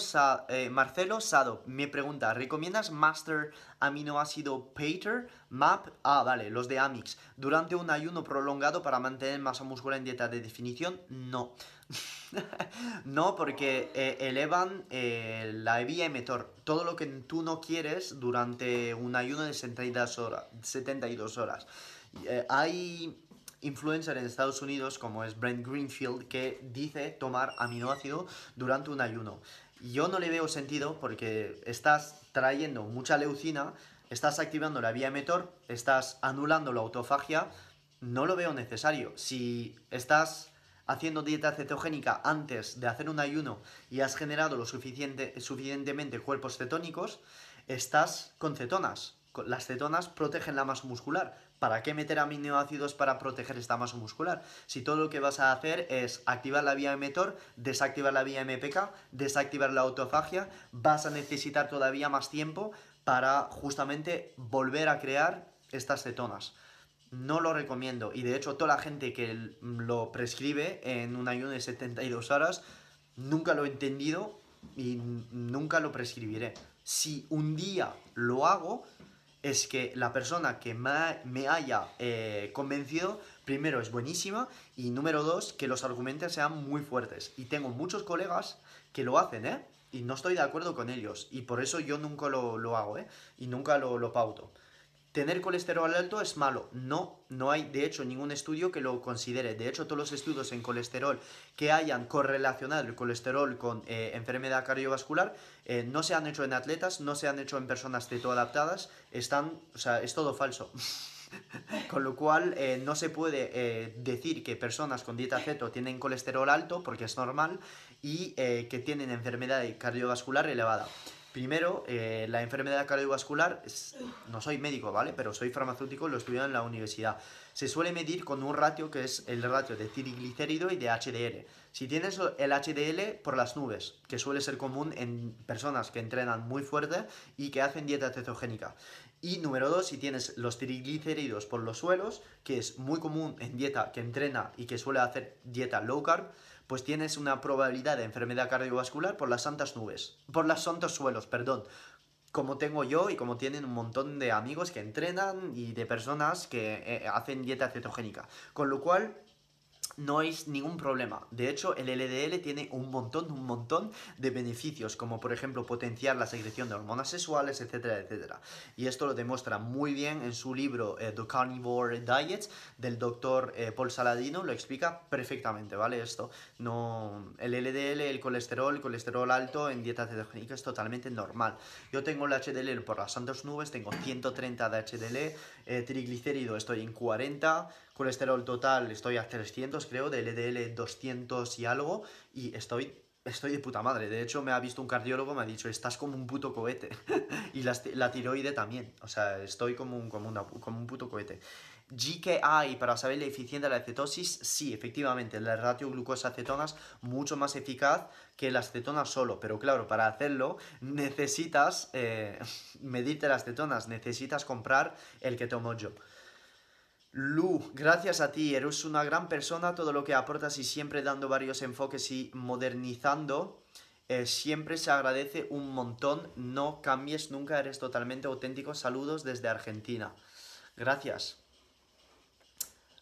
eh, Marcelo Sado me pregunta, ¿recomiendas Master Aminoácido Pater? MAP, ah, vale, los de Amix. ¿Durante un ayuno prolongado para mantener masa muscular en dieta de definición? No. no, porque eh, elevan eh, la vía emetor. Todo lo que tú no quieres durante un ayuno de 72 horas. 72 horas. hay influencer en Estados Unidos como es Brent Greenfield que dice tomar aminoácido durante un ayuno. Yo no le veo sentido porque estás trayendo mucha leucina, estás activando la vía emetor, estás anulando la autofagia, no lo veo necesario. Si estás haciendo dieta cetogénica antes de hacer un ayuno y has generado lo suficiente, suficientemente cuerpos cetónicos, estás con cetonas. Las cetonas protegen la masa muscular. ¿Para qué meter aminoácidos para proteger esta masa muscular? Si todo lo que vas a hacer es activar la vía emetor, desactivar la vía MPK, desactivar la autofagia, vas a necesitar todavía más tiempo para justamente volver a crear estas cetonas. No lo recomiendo y de hecho toda la gente que lo prescribe en un ayuno de 72 horas nunca lo he entendido y nunca lo prescribiré. Si un día lo hago, es que la persona que me haya eh, convencido primero es buenísima y número dos, que los argumentos sean muy fuertes. Y tengo muchos colegas que lo hacen, ¿eh? Y no estoy de acuerdo con ellos. Y por eso yo nunca lo, hago, ¿eh? Y nunca lo, lo pauto. ¿Tener colesterol alto es malo? No, no hay de hecho ningún estudio que lo considere. De hecho, todos los estudios en colesterol que hayan correlacionado el colesterol con eh, enfermedad cardiovascular eh, no se han hecho en atletas, no se han hecho en personas cetoadaptadas, están, o sea, es todo falso. Con lo cual eh, no se puede decir que personas con dieta ceto tienen colesterol alto, porque es normal, y que tienen enfermedad cardiovascular elevada. Primero, eh, la enfermedad cardiovascular, no soy médico, ¿vale? Pero soy farmacéutico, lo estudiado en la universidad. Se suele medir con un ratio que es el ratio de triglicérido y de HDL. Si tienes el HDL por las nubes, que suele ser común en personas que entrenan muy fuerte y que hacen dieta cetogénica. Y número dos, si tienes los triglicéridos por los suelos, que es muy común en dieta que entrena y que suele hacer dieta low carb, pues tienes una probabilidad de enfermedad cardiovascular por las santas nubes, por los santos suelos, perdón, como tengo yo y como tienen un montón de amigos que entrenan y de personas que eh, hacen dieta cetogénica. Con lo cual, no es ningún problema. De hecho, el LDL tiene un montón, un montón de beneficios, como por ejemplo potenciar la secreción de hormonas sexuales, etcétera, etcétera. Y esto lo demuestra muy bien en su libro eh, The Carnivore Diet del doctor eh, Paul Saladino, lo explica perfectamente, ¿vale? Esto, no, el LDL, el colesterol, el colesterol alto en dieta cetogénica es totalmente normal. Yo tengo el HDL por las santas nubes, tengo 130 de HDL, eh, triglicérido estoy en 40, colesterol total estoy a 300 creo, de LDL 200 y algo, y estoy, estoy de puta madre. De hecho, me ha visto un cardiólogo, me ha dicho, estás como un puto cohete. y la, tiroide también, o sea, estoy como un, como, como un puto cohete. GKI para saber la eficiencia de la cetosis, sí, efectivamente, la ratio glucosa-cetonas mucho más eficaz que las cetonas solo, pero claro, para hacerlo necesitas eh, medirte las cetonas, necesitas comprar el que tomo yo. Lu, gracias a ti, eres una gran persona, todo lo que aportas y siempre dando varios enfoques y modernizando, eh, siempre se agradece un montón, no cambies nunca, eres totalmente auténtico, saludos desde Argentina. Gracias.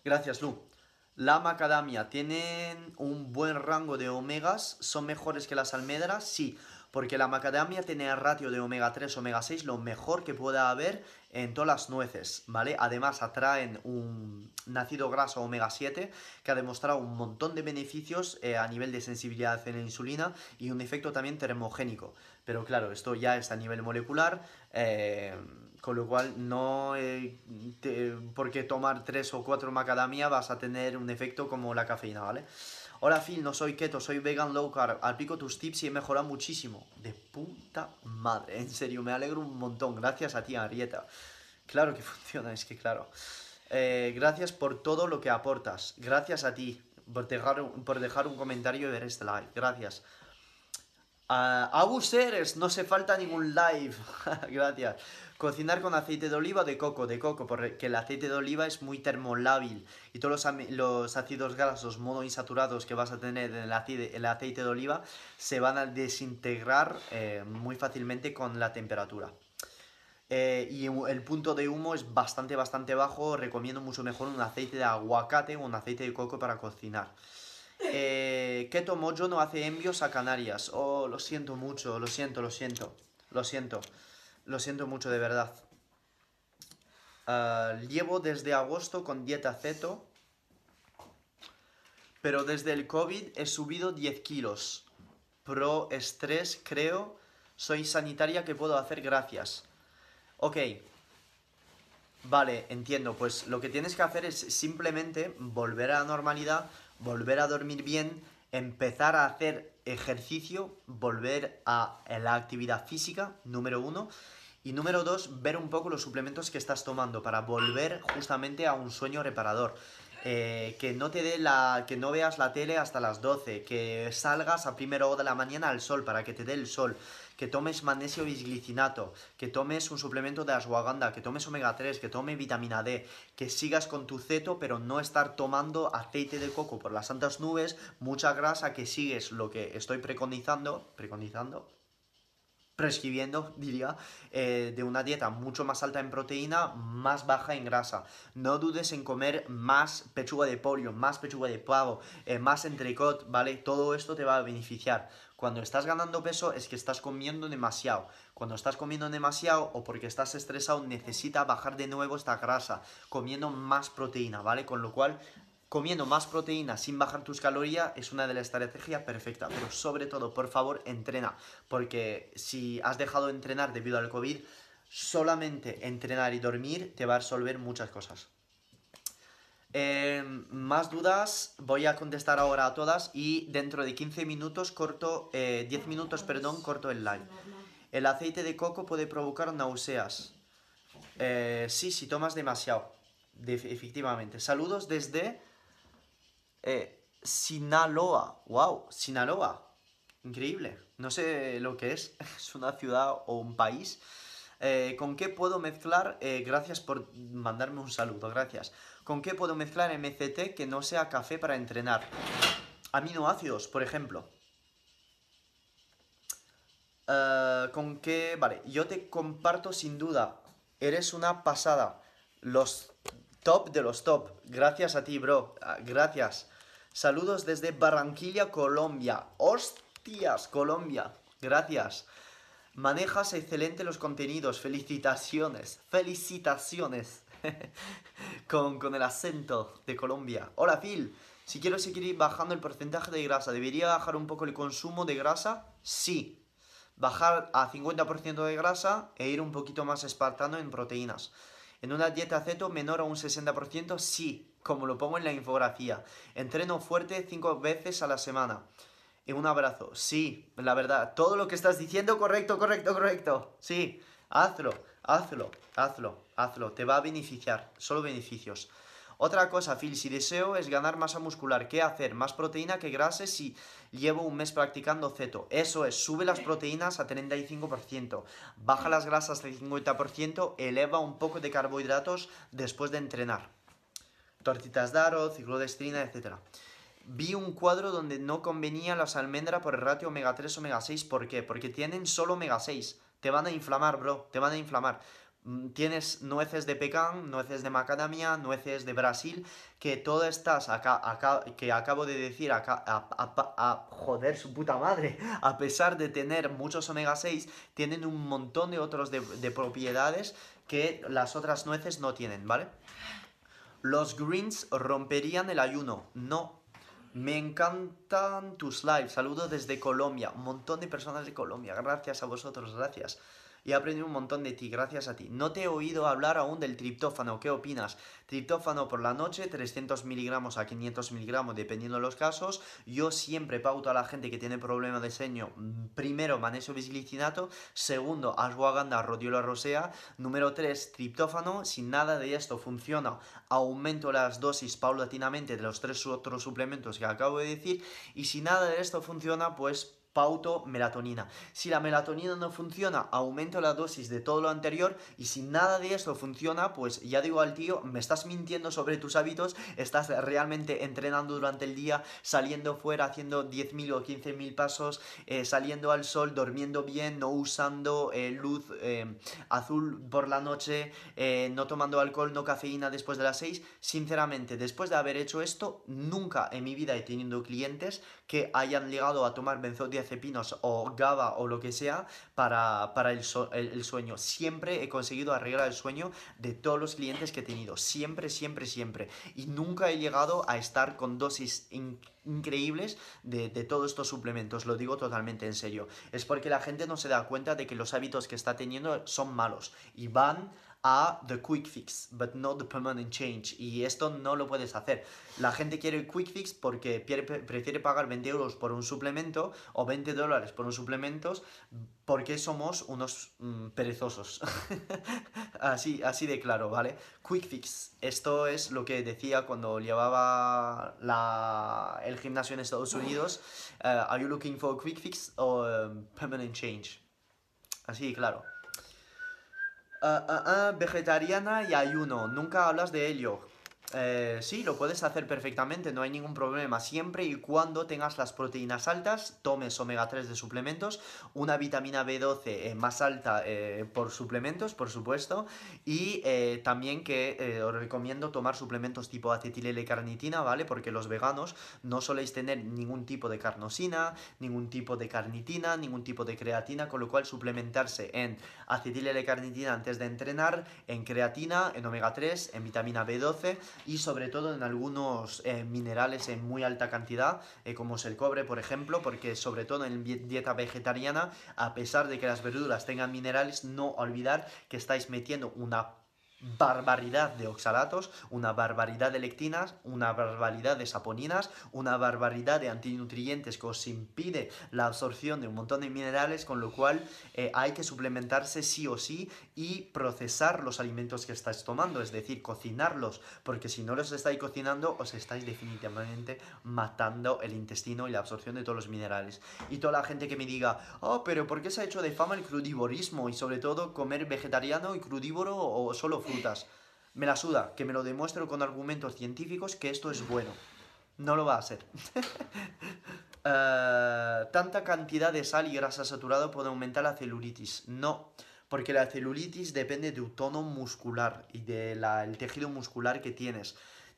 Gracias, Lu. La macadamia, ¿tienen un buen rango de omegas? ¿Son mejores que las almendras? Sí, porque la macadamia tiene ratio de omega 3, omega 6, lo mejor que pueda haber en todas las nueces, ¿vale? Además atraen un nacido graso omega 7 que ha demostrado un montón de beneficios eh, a nivel de sensibilidad en la insulina y un efecto también termogénico. Pero claro, esto ya es a nivel molecular, eh, con lo cual no eh, porque tomar 3 o 4 macadamia vas a tener un efecto como la cafeína, ¿vale? Hola Phil, no soy keto, soy vegan low carb. Aplico tus tips y he mejorado muchísimo. De puta madre, en serio, me alegro un montón. Gracias a ti, Arieta. Claro que funciona, es que claro. Eh, gracias por todo lo que aportas. Gracias a ti por dejar, por dejar un comentario y ver este live. Gracias. Uh, Agus no se falta ningún live. Gracias. Cocinar con aceite de oliva o de coco, de coco, porque el aceite de oliva es muy termolábil y todos los, ácidos grasos monoinsaturados que vas a tener en el aceite, el aceite de oliva se van a desintegrar eh, muy fácilmente con la temperatura. Eh, y el punto de humo es bastante, bastante bajo. Recomiendo mucho mejor un aceite de aguacate o un aceite de coco para cocinar. Eh, Keto Mojo no hace envíos a Canarias. Oh, lo siento mucho, lo siento, lo siento. Lo siento. Lo siento mucho, de verdad. Ah, llevo desde agosto con dieta ceto. Pero desde el COVID he subido 10 kilos. Pro estrés, creo. Soy sanitaria, que puedo hacer? Gracias. Ok. Vale, entiendo. Pues lo que tienes que hacer es simplemente volver a la normalidad volver a dormir bien, empezar a hacer ejercicio, volver a la actividad física, número uno. Y número dos, ver un poco los suplementos que estás tomando para volver justamente a un sueño reparador. Eh, que no te dé la. que no veas la tele hasta las 12, que salgas a primera hora de la mañana al sol para que te dé el sol, que tomes magnesio bisglicinato, que tomes un suplemento de ashwagandha, que tomes omega 3, que tome vitamina D, que sigas con tu ceto, pero no estar tomando aceite de coco por las santas nubes, mucha grasa, que sigues lo que estoy preconizando, preconizando, prescribiendo, diría, eh, de una dieta mucho más alta en proteína, más baja en grasa. No dudes en comer más pechuga de pollo, más pechuga de pavo, eh, más entrecot, ¿vale? Todo esto te va a beneficiar. Cuando estás ganando peso es que estás comiendo demasiado. Cuando estás comiendo demasiado o porque estás estresado, necesita bajar de nuevo esta grasa, comiendo más proteína, ¿vale? Con lo cual comiendo más proteína sin bajar tus calorías es una de las estrategias perfectas. Pero sobre todo, por favor, entrena. Porque si has dejado de entrenar debido al COVID, solamente entrenar y dormir te va a resolver muchas cosas. Em, más dudas, voy a contestar ahora a todas y dentro de 15 minutos corto, 10 eh, minutos, perdón, corto el live. El aceite de coco puede provocar náuseas. Eh, sí, si tomas demasiado, efectivamente. Saludos desde eh, Sinaloa. ¡Wow! Sinaloa. Increíble. No sé lo que es. Es una ciudad o un país. Eh, ¿Con qué puedo mezclar? Gracias por mandarme un saludo. Gracias. ¿Con qué puedo mezclar MCT que no sea café para entrenar? Aminoácidos, por ejemplo. ¿Con qué? Vale, yo te comparto sin duda. Eres una pasada. Los top de los top. Gracias a ti, bro. Ah, gracias. Saludos desde Barranquilla, Colombia. ¡Hostias, Colombia! Gracias. Manejas excelente los contenidos. Felicitaciones. Felicitaciones. con, el acento de Colombia. Hola, Phil. Si quiero seguir bajando el porcentaje de grasa, ¿debería bajar un poco el consumo de grasa? Sí. Bajar a 50% de grasa e ir un poquito más espartano en proteínas. En una dieta ceto menor a un 60%, sí como lo pongo en la infografía. Entreno fuerte cinco veces a la semana. Y un abrazo. Sí, la verdad. Todo lo que estás diciendo, correcto, correcto, correcto. Sí, hazlo, hazlo, hazlo, hazlo. Te va a beneficiar. Solo beneficios. Otra cosa, Phil, si deseo es ganar masa muscular, ¿qué hacer? Más proteína que grasa si llevo un mes practicando ceto. Eso es, sube las proteínas a 35%, baja las grasas al 50%, eleva un poco de carbohidratos después de entrenar tortitas de arroz, ciclodestrina, etc. Vi un cuadro donde no convenía las almendras por el ratio omega 3 omega 6. ¿Por qué? Porque tienen solo omega 6. Te van a inflamar, bro. Te van a inflamar. Mm, tienes nueces de pecan, nueces de macadamia, nueces de Brasil, que todas estas acá, que acabo de decir, acá, a, joder su puta madre, a pesar de tener muchos omega 6, tienen un montón de otros de propiedades que las otras nueces no tienen, ¿vale? Los greens romperían el ayuno. No. Me encantan tus lives. Saludos desde Colombia. Montón de personas de Colombia. Gracias a vosotros, gracias y he aprendido un montón de ti, gracias a ti. No te he oído hablar aún del triptófano, ¿qué opinas? Triptófano por la noche, 300 miligramos a 500 miligramos, dependiendo de los casos. Yo siempre pauto a la gente que tiene problema de sueño, primero, magnesio bisglicinato, segundo, ashwagandha, rodiola rosea, número 3, triptófano. Si nada de esto funciona, aumento las dosis paulatinamente de los tres otros suplementos que acabo de decir. Y si nada de esto funciona, pues pauto melatonina. Si la melatonina no funciona, aumento la dosis de todo lo anterior y si nada de esto funciona, pues ya digo al tío, me estás mintiendo sobre tus hábitos, estás realmente entrenando durante el día, saliendo fuera, haciendo 10.000 o 15.000 pasos, eh, saliendo al sol, durmiendo bien, no usando eh, luz eh, azul por la noche, no tomando alcohol, no cafeína después de las 6. Sinceramente, después de haber hecho esto, nunca en mi vida he tenido clientes que hayan llegado a tomar benzodiazepinos o GABA o lo que sea para, el, sueño. Siempre he conseguido arreglar el sueño de todos los clientes que he tenido. Siempre, siempre, siempre. Y nunca he llegado a estar con dosis increíbles de, de, todos estos suplementos, lo digo totalmente en serio. Es porque la gente no se da cuenta de que los hábitos que está teniendo son malos y van a the quick fix, but not the permanent change. Y esto no lo puedes hacer. La gente quiere el quick fix porque prefiere pagar 20 euros por un suplemento o 20 dólares por un suplemento porque somos unos mm, perezosos. así, así de claro, ¿vale? Quick fix. Esto es lo que decía cuando llevaba la, el gimnasio en Estados Unidos. Uh, are you looking for a quick fix or um, permanent change? Así, claro. Ah, ah, ah, vegetariana y ayuno. Nunca hablas de ello. Eh, sí, lo puedes hacer perfectamente, no hay ningún problema. Siempre y cuando tengas las proteínas altas, tomes omega 3 de suplementos, una vitamina B12 eh, más alta eh, por suplementos, por supuesto, y también que os recomiendo tomar suplementos tipo acetil-L-carnitina, ¿vale? Porque los veganos no soléis tener ningún tipo de carnosina, ningún tipo de carnitina, ningún tipo de creatina, con lo cual suplementarse en acetil-L-carnitina antes de entrenar, en creatina, en omega 3, en vitamina B12 y sobre todo en algunos eh, minerales en muy alta cantidad, eh, como es el cobre, por ejemplo, porque sobre todo en dieta vegetariana, a pesar de que las verduras tengan minerales, no olvidar que estáis metiendo una barbaridad de oxalatos, una barbaridad de lectinas, una barbaridad de saponinas, una barbaridad de antinutrientes que os impide la absorción de un montón de minerales, con lo cual eh, hay que suplementarse sí o sí y procesar los alimentos que estáis tomando, es decir, cocinarlos, porque si no los estáis cocinando os estáis definitivamente matando el intestino y la absorción de todos los minerales. Y toda la gente que me diga, oh, pero ¿por qué se ha hecho de fama el crudivorismo y sobre todo comer vegetariano y crudívoro o solo me la suda, que me lo demuestre con argumentos científicos que esto es bueno. No lo va a hacer. Eh, tanta cantidad de sal y grasa saturada puede aumentar la celulitis. No, porque la celulitis depende de tu tono muscular y del tejido muscular que tienes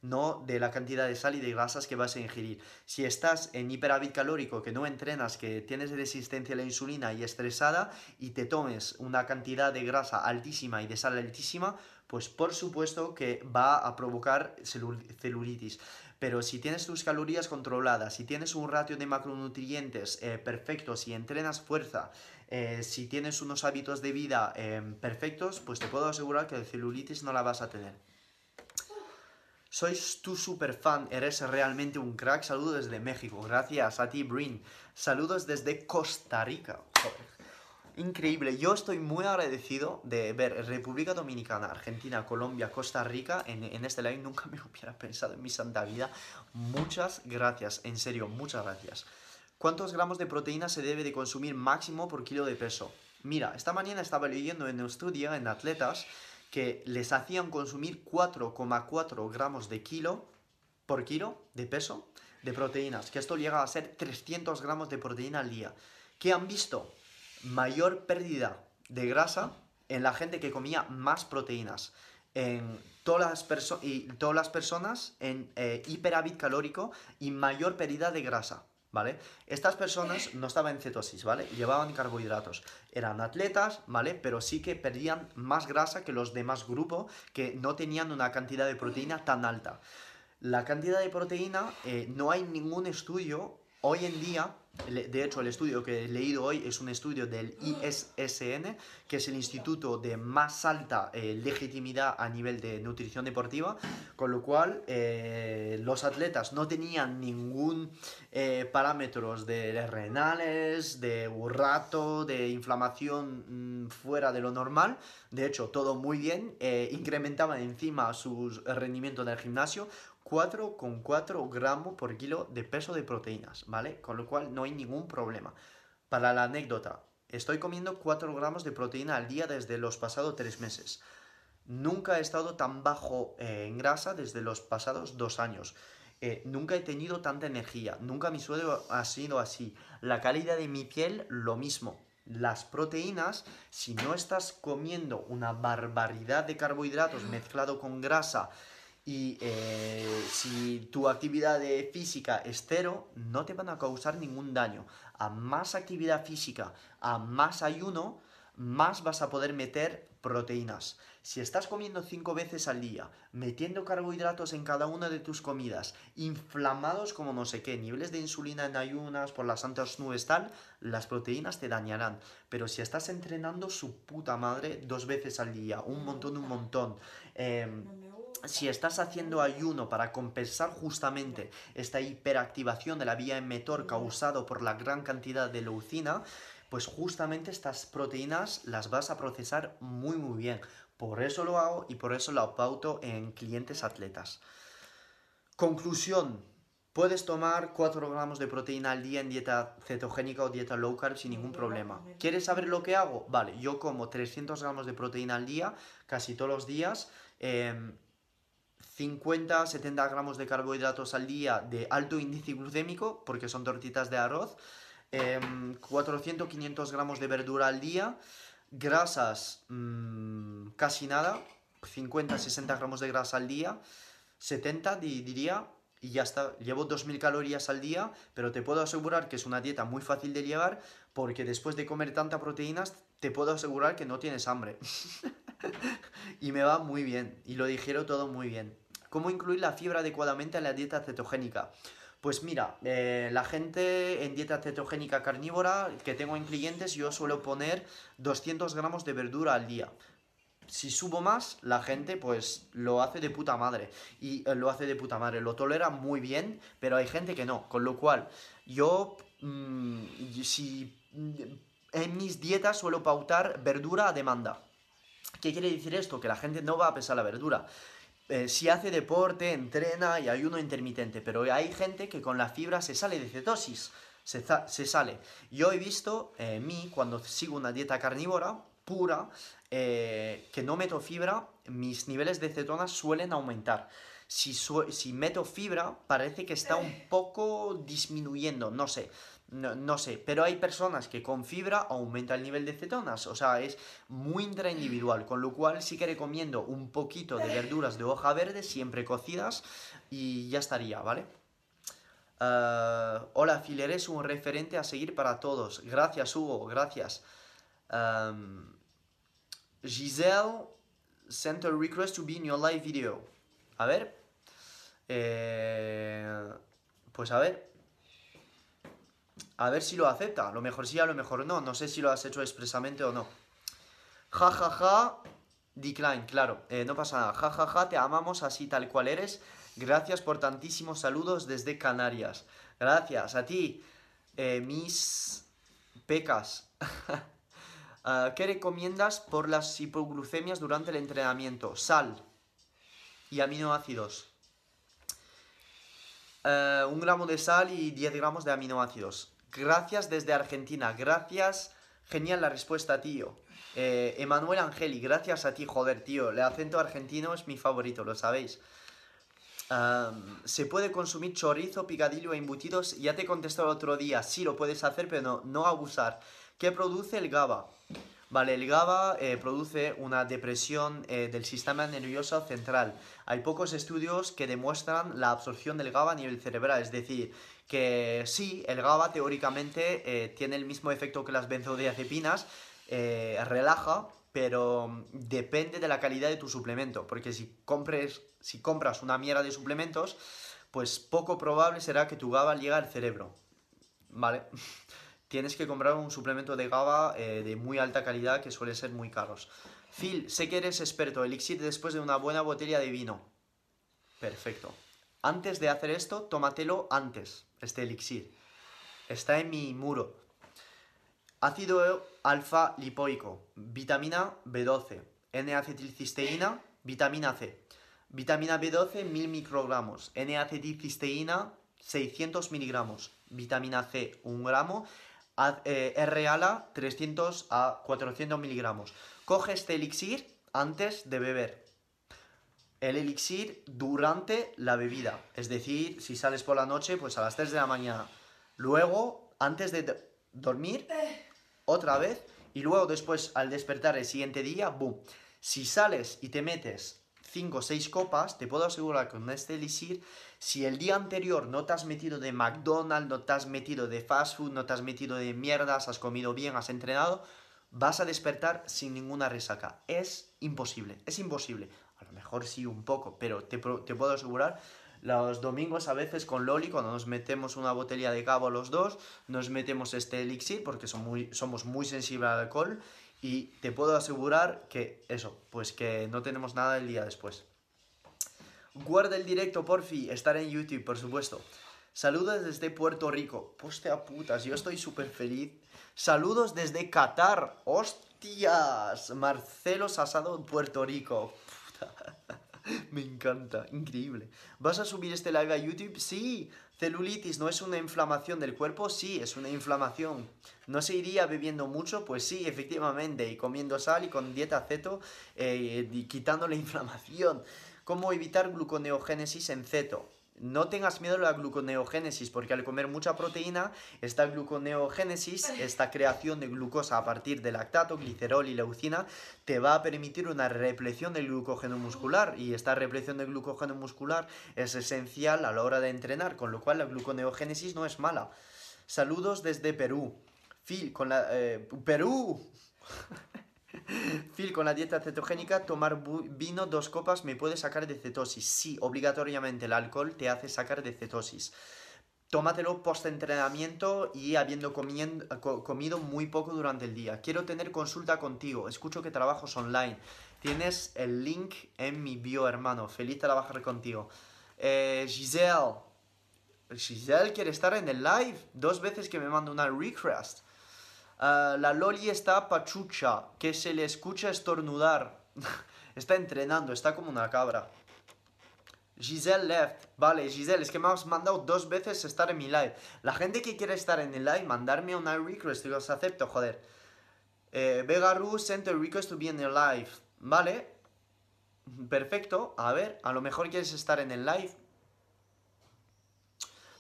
no de la cantidad de sal y de grasas que vas a ingerir. Si estás en hiperávit calórico, que no entrenas, que tienes resistencia a la insulina y estresada y te tomes una cantidad de grasa altísima y de sal altísima, pues por supuesto que va a provocar celulitis. Pero si tienes tus calorías controladas, si tienes un ratio de macronutrientes eh, perfecto, si entrenas fuerza, eh, si tienes unos hábitos de vida eh, perfectos, pues te puedo asegurar que la celulitis no la vas a tener. Sois tu super fan, eres realmente un crack. Saludos desde México. Gracias a ti, Brin. Saludos desde Costa Rica. Increíble, yo estoy muy agradecido de ver República Dominicana, Argentina, Colombia, Costa Rica en, este live. Nunca me hubiera pensado en mi santa vida. Muchas gracias, en serio, muchas gracias. ¿Cuántos gramos de proteína se debe de consumir máximo por kilo de peso? Mira, esta mañana estaba leyendo en un estudio en atletas que les hacían consumir 4,4 gramos de kilo por kilo de peso de proteínas, que esto llega a ser 300 gramos de proteína al día. ¿Qué han visto? mayor pérdida de grasa en la gente que comía más proteínas. En todas las, y todas las personas en eh, hiperávit calórico y mayor pérdida de grasa. ¿Vale? Estas personas no estaban en cetosis, ¿vale? Llevaban carbohidratos. Eran atletas, ¿vale? Pero sí que perdían más grasa que los demás grupos que no tenían una cantidad de proteína tan alta. La cantidad de proteína, eh, no hay ningún estudio hoy en día de hecho, el estudio que he leído hoy es un estudio del ISSN, que es el instituto de más alta eh, legitimidad a nivel de nutrición deportiva, con lo cual eh, los atletas no tenían ningún eh, parámetros de renales, de burrato, de inflamación mm, fuera de lo normal. De hecho, todo muy bien. incrementaban encima su rendimiento en el gimnasio 4,4 gramos por kilo de peso de proteínas, ¿vale? Con lo cual no hay ningún problema. Para la anécdota, estoy comiendo 4 gramos de proteína al día desde los pasados 3 meses. Nunca he estado tan bajo eh, en grasa desde los pasados 2 años. Eh, nunca he tenido tanta energía, nunca mi sueldo ha sido así. La calidad de mi piel, lo mismo. Las proteínas, si no estás comiendo una barbaridad de carbohidratos mezclado con grasa, y eh, si tu actividad física es cero, no te van a causar ningún daño. A más actividad física, a más ayuno, más vas a poder meter proteínas. Si estás comiendo cinco veces al día, metiendo carbohidratos en cada una de tus comidas, inflamados como no sé qué, niveles de insulina en ayunas por las santas nubes tal, las proteínas te dañarán. Pero si estás entrenando su puta madre dos veces al día, un montón, un montón, em, si estás haciendo ayuno para compensar justamente esta hiperactivación de la vía emetor causado por la gran cantidad de leucina, pues justamente estas proteínas las vas a procesar muy muy bien. Por eso lo hago y por eso lo pauto en clientes atletas. Conclusión, puedes tomar 4 gramos de proteína al día en dieta cetogénica o dieta low carb sin ningún problema. ¿Quieres saber lo que hago? Vale, yo como 300 gramos de proteína al día, casi todos los días. Em, 50-70 gramos de carbohidratos al día de alto índice glucémico, porque son tortitas de arroz, 400-500 em, gramos de verdura al día, grasas mm, casi nada, 50-60 gramos de grasa al día, 70 diría, y ya está. Llevo 2.000 calorías al día, pero te puedo asegurar que es una dieta muy fácil de llevar porque después de comer tanta proteínas, te puedo asegurar que no tienes hambre. y me va muy bien, y lo digiero todo muy bien. ¿Cómo incluir la fibra adecuadamente en la dieta cetogénica? Pues mira, eh, la gente en dieta cetogénica carnívora que tengo en clientes, yo suelo poner 200 gramos de verdura al día si subo más, la gente pues lo hace de puta madre. Y eh, lo hace de puta madre, lo tolera muy bien, pero hay gente que no. Con lo cual, yo, mm, si mm, en mis dietas suelo pautar verdura a demanda. ¿Qué quiere decir esto? Que la gente no va a pesar la verdura. Eh, si hace deporte, entrena y ayuno intermitente, pero hay gente que con la fibra se sale de cetosis, se, se sale. Yo he visto, eh, mí, cuando sigo una dieta carnívora, pura, eh, que no meto fibra, mis niveles de cetonas suelen aumentar. Si, si meto fibra, parece que está un poco disminuyendo, no sé. No, sé, pero hay personas que con fibra aumenta el nivel de cetonas, o sea, es muy intraindividual, con lo cual sí que recomiendo un poquito de verduras de hoja verde, siempre cocidas, y ya estaría, ¿vale? Uh, hola, Phil, eres un referente a seguir para todos. Gracias, Hugo, gracias. Giselle sent a request to be in your live video. A ver. Eh, pues a ver. A ver si lo acepta. A lo mejor sí, a lo mejor no. No sé si lo has hecho expresamente o no. Ja, ja, ja. Decline, claro. Eh, no pasa nada. Ja, ja, ja. Te amamos así tal cual eres. Gracias por tantísimos saludos desde Canarias. Gracias a ti, eh, mis pecas. Ah, ¿Qué recomiendas por las hipoglucemias durante el entrenamiento? Sal y aminoácidos. Ah, un gramo de sal y 10 gramos de aminoácidos. Gracias desde Argentina. Gracias. Genial la respuesta, tío. Eh, Emanuel Angeli, gracias a ti, joder, tío. El acento argentino es mi favorito, lo sabéis. ¿Se puede consumir chorizo, picadillo e embutidos? Ya te contesté el otro día. Sí, lo puedes hacer, pero no abusar. ¿Qué produce el GABA? Vale, el GABA eh, produce una depresión eh, del sistema nervioso central. Hay pocos estudios que demuestran la absorción del GABA a nivel cerebral, es decir, que sí, el GABA teóricamente eh, tiene el mismo efecto que las benzodiazepinas, relaja, pero depende de la calidad de tu suplemento, porque si, si compras una mierda de suplementos, pues poco probable será que tu GABA llegue al cerebro, ¿vale? tienes que comprar un suplemento de GABA eh, de muy alta calidad que suele ser muy caros. Phil, sé que eres experto. Elixir después de una buena botella de vino. Perfecto. Antes de hacer esto, tómatelo antes, este elixir. Está en mi muro. Ácido alfa lipoico, vitamina B12, N-acetilcisteína, vitamina C. Vitamina B12, 1000 microgramos. N-acetilcisteína, 600 miligramos. Vitamina C, 1 gramo eh, R-ALA 300 a 400 miligramos. Coge este elixir antes de beber. El elixir durante la bebida. Es decir, si sales por la noche, pues a las 3 de la mañana. Luego, antes de dormir, otra vez. Y luego después, al despertar el siguiente día, boom. Si sales y te metes 5 o 6 copas, te puedo asegurar que con este elixir si el día anterior no te has metido de McDonald's, no te has metido de fast food, no te has metido de mierdas, has comido bien, has entrenado, vas a despertar sin ninguna resaca. Es imposible, es imposible. A lo mejor sí un poco, pero te, puedo asegurar, los domingos a veces con Loli, cuando nos metemos una botella de cabo los dos, nos metemos este elixir porque somos muy sensibles al alcohol y te puedo asegurar que eso, pues que no tenemos nada el día después. Guarda el directo, porfi. Estar en YouTube, por supuesto. Saludos desde Puerto Rico. Postea putas, yo estoy súper feliz. Saludos desde Qatar. ¡Hostias! Marcelo Sasado, Puerto Rico. Me encanta, increíble. ¿Vas a subir este live a YouTube? Sí. Celulitis no es una inflamación del cuerpo, sí, es una inflamación. ¿No se iría bebiendo mucho? Pues sí, efectivamente, y comiendo sal y con dieta ceto, eh, y quitando la inflamación. cómo evitar gluconeogénesis en ceto. No tengas miedo a la gluconeogénesis, porque al comer mucha proteína, esta gluconeogénesis, esta creación de glucosa a partir de lactato, glicerol y leucina, te va a permitir una repleción del glucógeno muscular. Y esta repleción del glucógeno muscular es esencial a la hora de entrenar, con lo cual la gluconeogénesis no es mala. Saludos desde Perú. Phil, con la... eh, ¡Perú! Phil, con la dieta cetogénica, tomar vino dos copas me puede sacar de cetosis. Sí, obligatoriamente el alcohol te hace sacar de cetosis. Tómatelo post-entrenamiento y habiendo comido muy poco durante el día. Quiero tener consulta contigo. Escucho que trabajas online. Tienes el link en mi bio, hermano. Feliz trabajar contigo. Eh, Giselle. Giselle quiere estar en el live. Dos veces que me manda una request. Ah, la Loli está pachucha, que se le escucha estornudar. está entrenando, está como una cabra. Giselle left. Vale, Giselle, es que me has mandado dos veces estar en mi live. La gente que quiere estar en el live, mandarme una request y los acepto, joder. Eh, Vega Ru sent a request to be in the live. Vale. Perfecto. A ver, a lo mejor quieres estar en el live.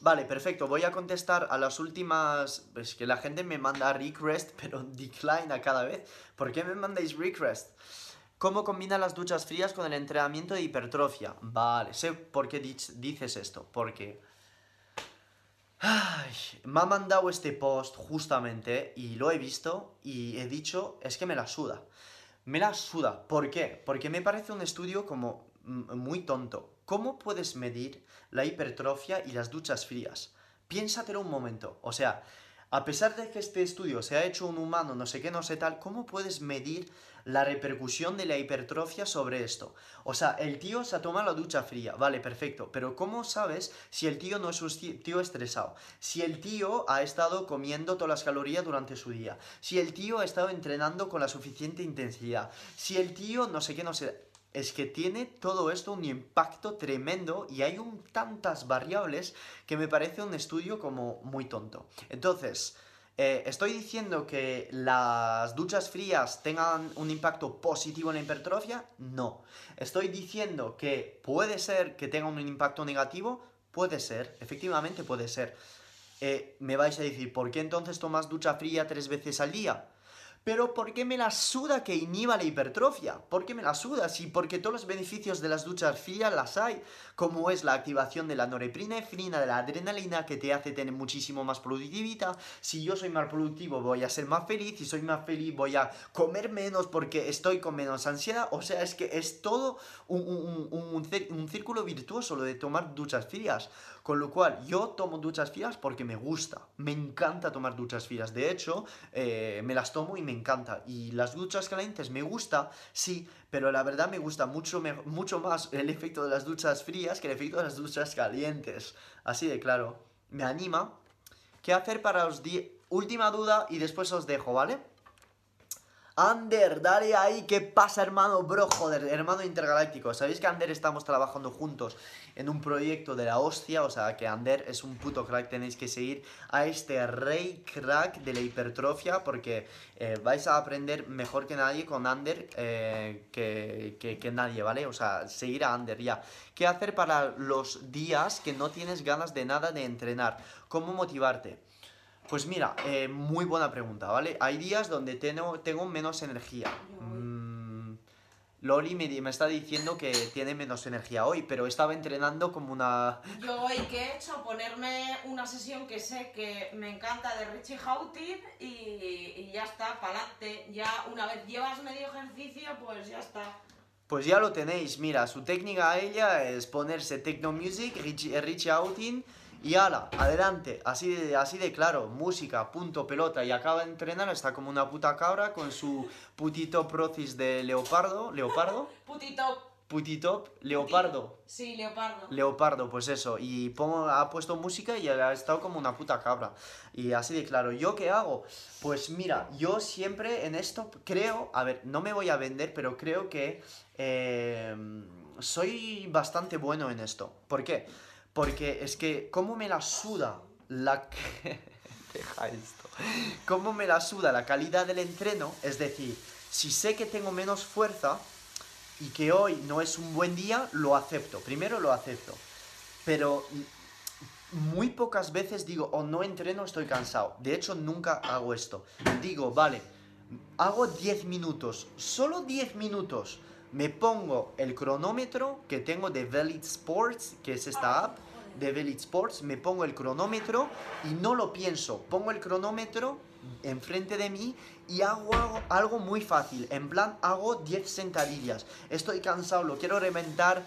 Vale, perfecto. Voy a contestar a las últimas. Es que la gente me manda request, pero decline cada vez. ¿Por qué me mandáis request? ¿Cómo combina las duchas frías con el entrenamiento de hipertrofia? Vale, sé por qué dices esto. Porque. Me ha mandado este post justamente y lo he visto y he dicho, es que me la suda. Me la suda. ¿Por qué? Porque me parece un estudio como muy tonto. ¿Cómo puedes medir la hipertrofia y las duchas frías? Piénsatelo un momento. O sea, a pesar de que este estudio se ha hecho un humano, no sé qué, no sé tal, ¿cómo puedes medir la repercusión de la hipertrofia sobre esto? O sea, el tío se ha tomado la ducha fría, vale, perfecto, pero ¿cómo sabes si el tío no es un tío estresado? Si el tío ha estado comiendo todas las calorías durante su día, si el tío ha estado entrenando con la suficiente intensidad, si el tío no sé qué, no sé... Es que tiene todo esto un impacto tremendo y hay tantas variables que me parece un estudio como muy tonto. Entonces, eh, ¿estoy diciendo que las duchas frías tengan un impacto positivo en la hipertrofia? No. ¿Estoy diciendo que puede ser que tenga un impacto negativo? Puede ser, efectivamente puede ser. Eh, me vais a decir, ¿por qué entonces tomas ducha fría tres veces al día? Pero ¿por qué me la suda que inhiba la hipertrofia? ¿Por qué me la suda? Sí, porque todos los beneficios de las duchas frías las hay, como es la activación de la norepinefrina, de la adrenalina, que te hace tener muchísimo más productividad. Si yo soy más productivo, voy a ser más feliz. Si soy más feliz, voy a comer menos porque estoy con menos ansiedad. O sea, es que es todo un, un- un- un círculo virtuoso lo de tomar duchas frías. Con lo cual, yo tomo duchas frías porque me gusta. Me encanta tomar duchas frías. De hecho, eh, me las tomo y me encanta. Y las duchas calientes me gusta, sí, pero la verdad me gusta mucho, mucho más el efecto de las duchas frías que el efecto de las duchas calientes. Así de claro. Me anima. ¿Qué hacer para los días? Última duda y después os dejo, ¿vale? Ander, dale ahí, ¿qué pasa, hermano? Bro, joder, hermano intergaláctico. ¿Sabéis que Ander estamos trabajando juntos en un proyecto de la hostia? O sea, que Ander es un puto crack. Tenéis que seguir a este rey crack de la hipertrofia porque eh, vais a aprender mejor que nadie con Ander eh, que, que- que nadie, ¿vale? O sea, seguir a Ander ya. ¿Qué hacer para los días que no tienes ganas de nada de entrenar? ¿Cómo motivarte? Pues mira, eh, muy buena pregunta, ¿vale? Hay días donde tengo, tengo menos energía. Mm, Loli me, está diciendo que tiene menos energía hoy, pero estaba entrenando como una... Yo hoy que he hecho ponerme una sesión que sé que me encanta de Richie Houghton y, y ya está, pa'lante. Ya una vez llevas medio ejercicio, pues ya está. Pues ya lo tenéis, mira, su técnica a ella es ponerse techno music, Richie, eh, Richie Houghton y ala, adelante, así de, así de claro, música, punto, pelota, y acaba de entrenar, está como una puta cabra con su putito procis de leopardo, leopardo, Putito. putito, leopardo. Sí, leopardo. Leopardo, pues eso, y pongo, ha puesto música y ha estado como una puta cabra. Y así de claro, ¿yo qué hago? Pues mira, yo siempre en esto creo, a ver, no me voy a vender, pero creo que eh, soy bastante bueno en esto. ¿Por qué? Porque es que, ¿cómo me la suda la... Deja esto. ¿Cómo me la suda la calidad del entreno? Es decir, si sé que tengo menos fuerza, y que hoy no es un buen día, lo acepto. Primero lo acepto. Pero muy pocas veces digo, o oh, no entreno, estoy cansado. De hecho, nunca hago esto. Digo, vale, hago 10 minutos, solo 10 minutos. Me pongo el cronómetro que tengo de Velit Sports, que es esta app de Velit Sports, me pongo el cronómetro y no lo pienso. Pongo el cronómetro enfrente de mí y hago, algo muy fácil. En plan, hago 10 sentadillas. Estoy cansado, lo quiero reventar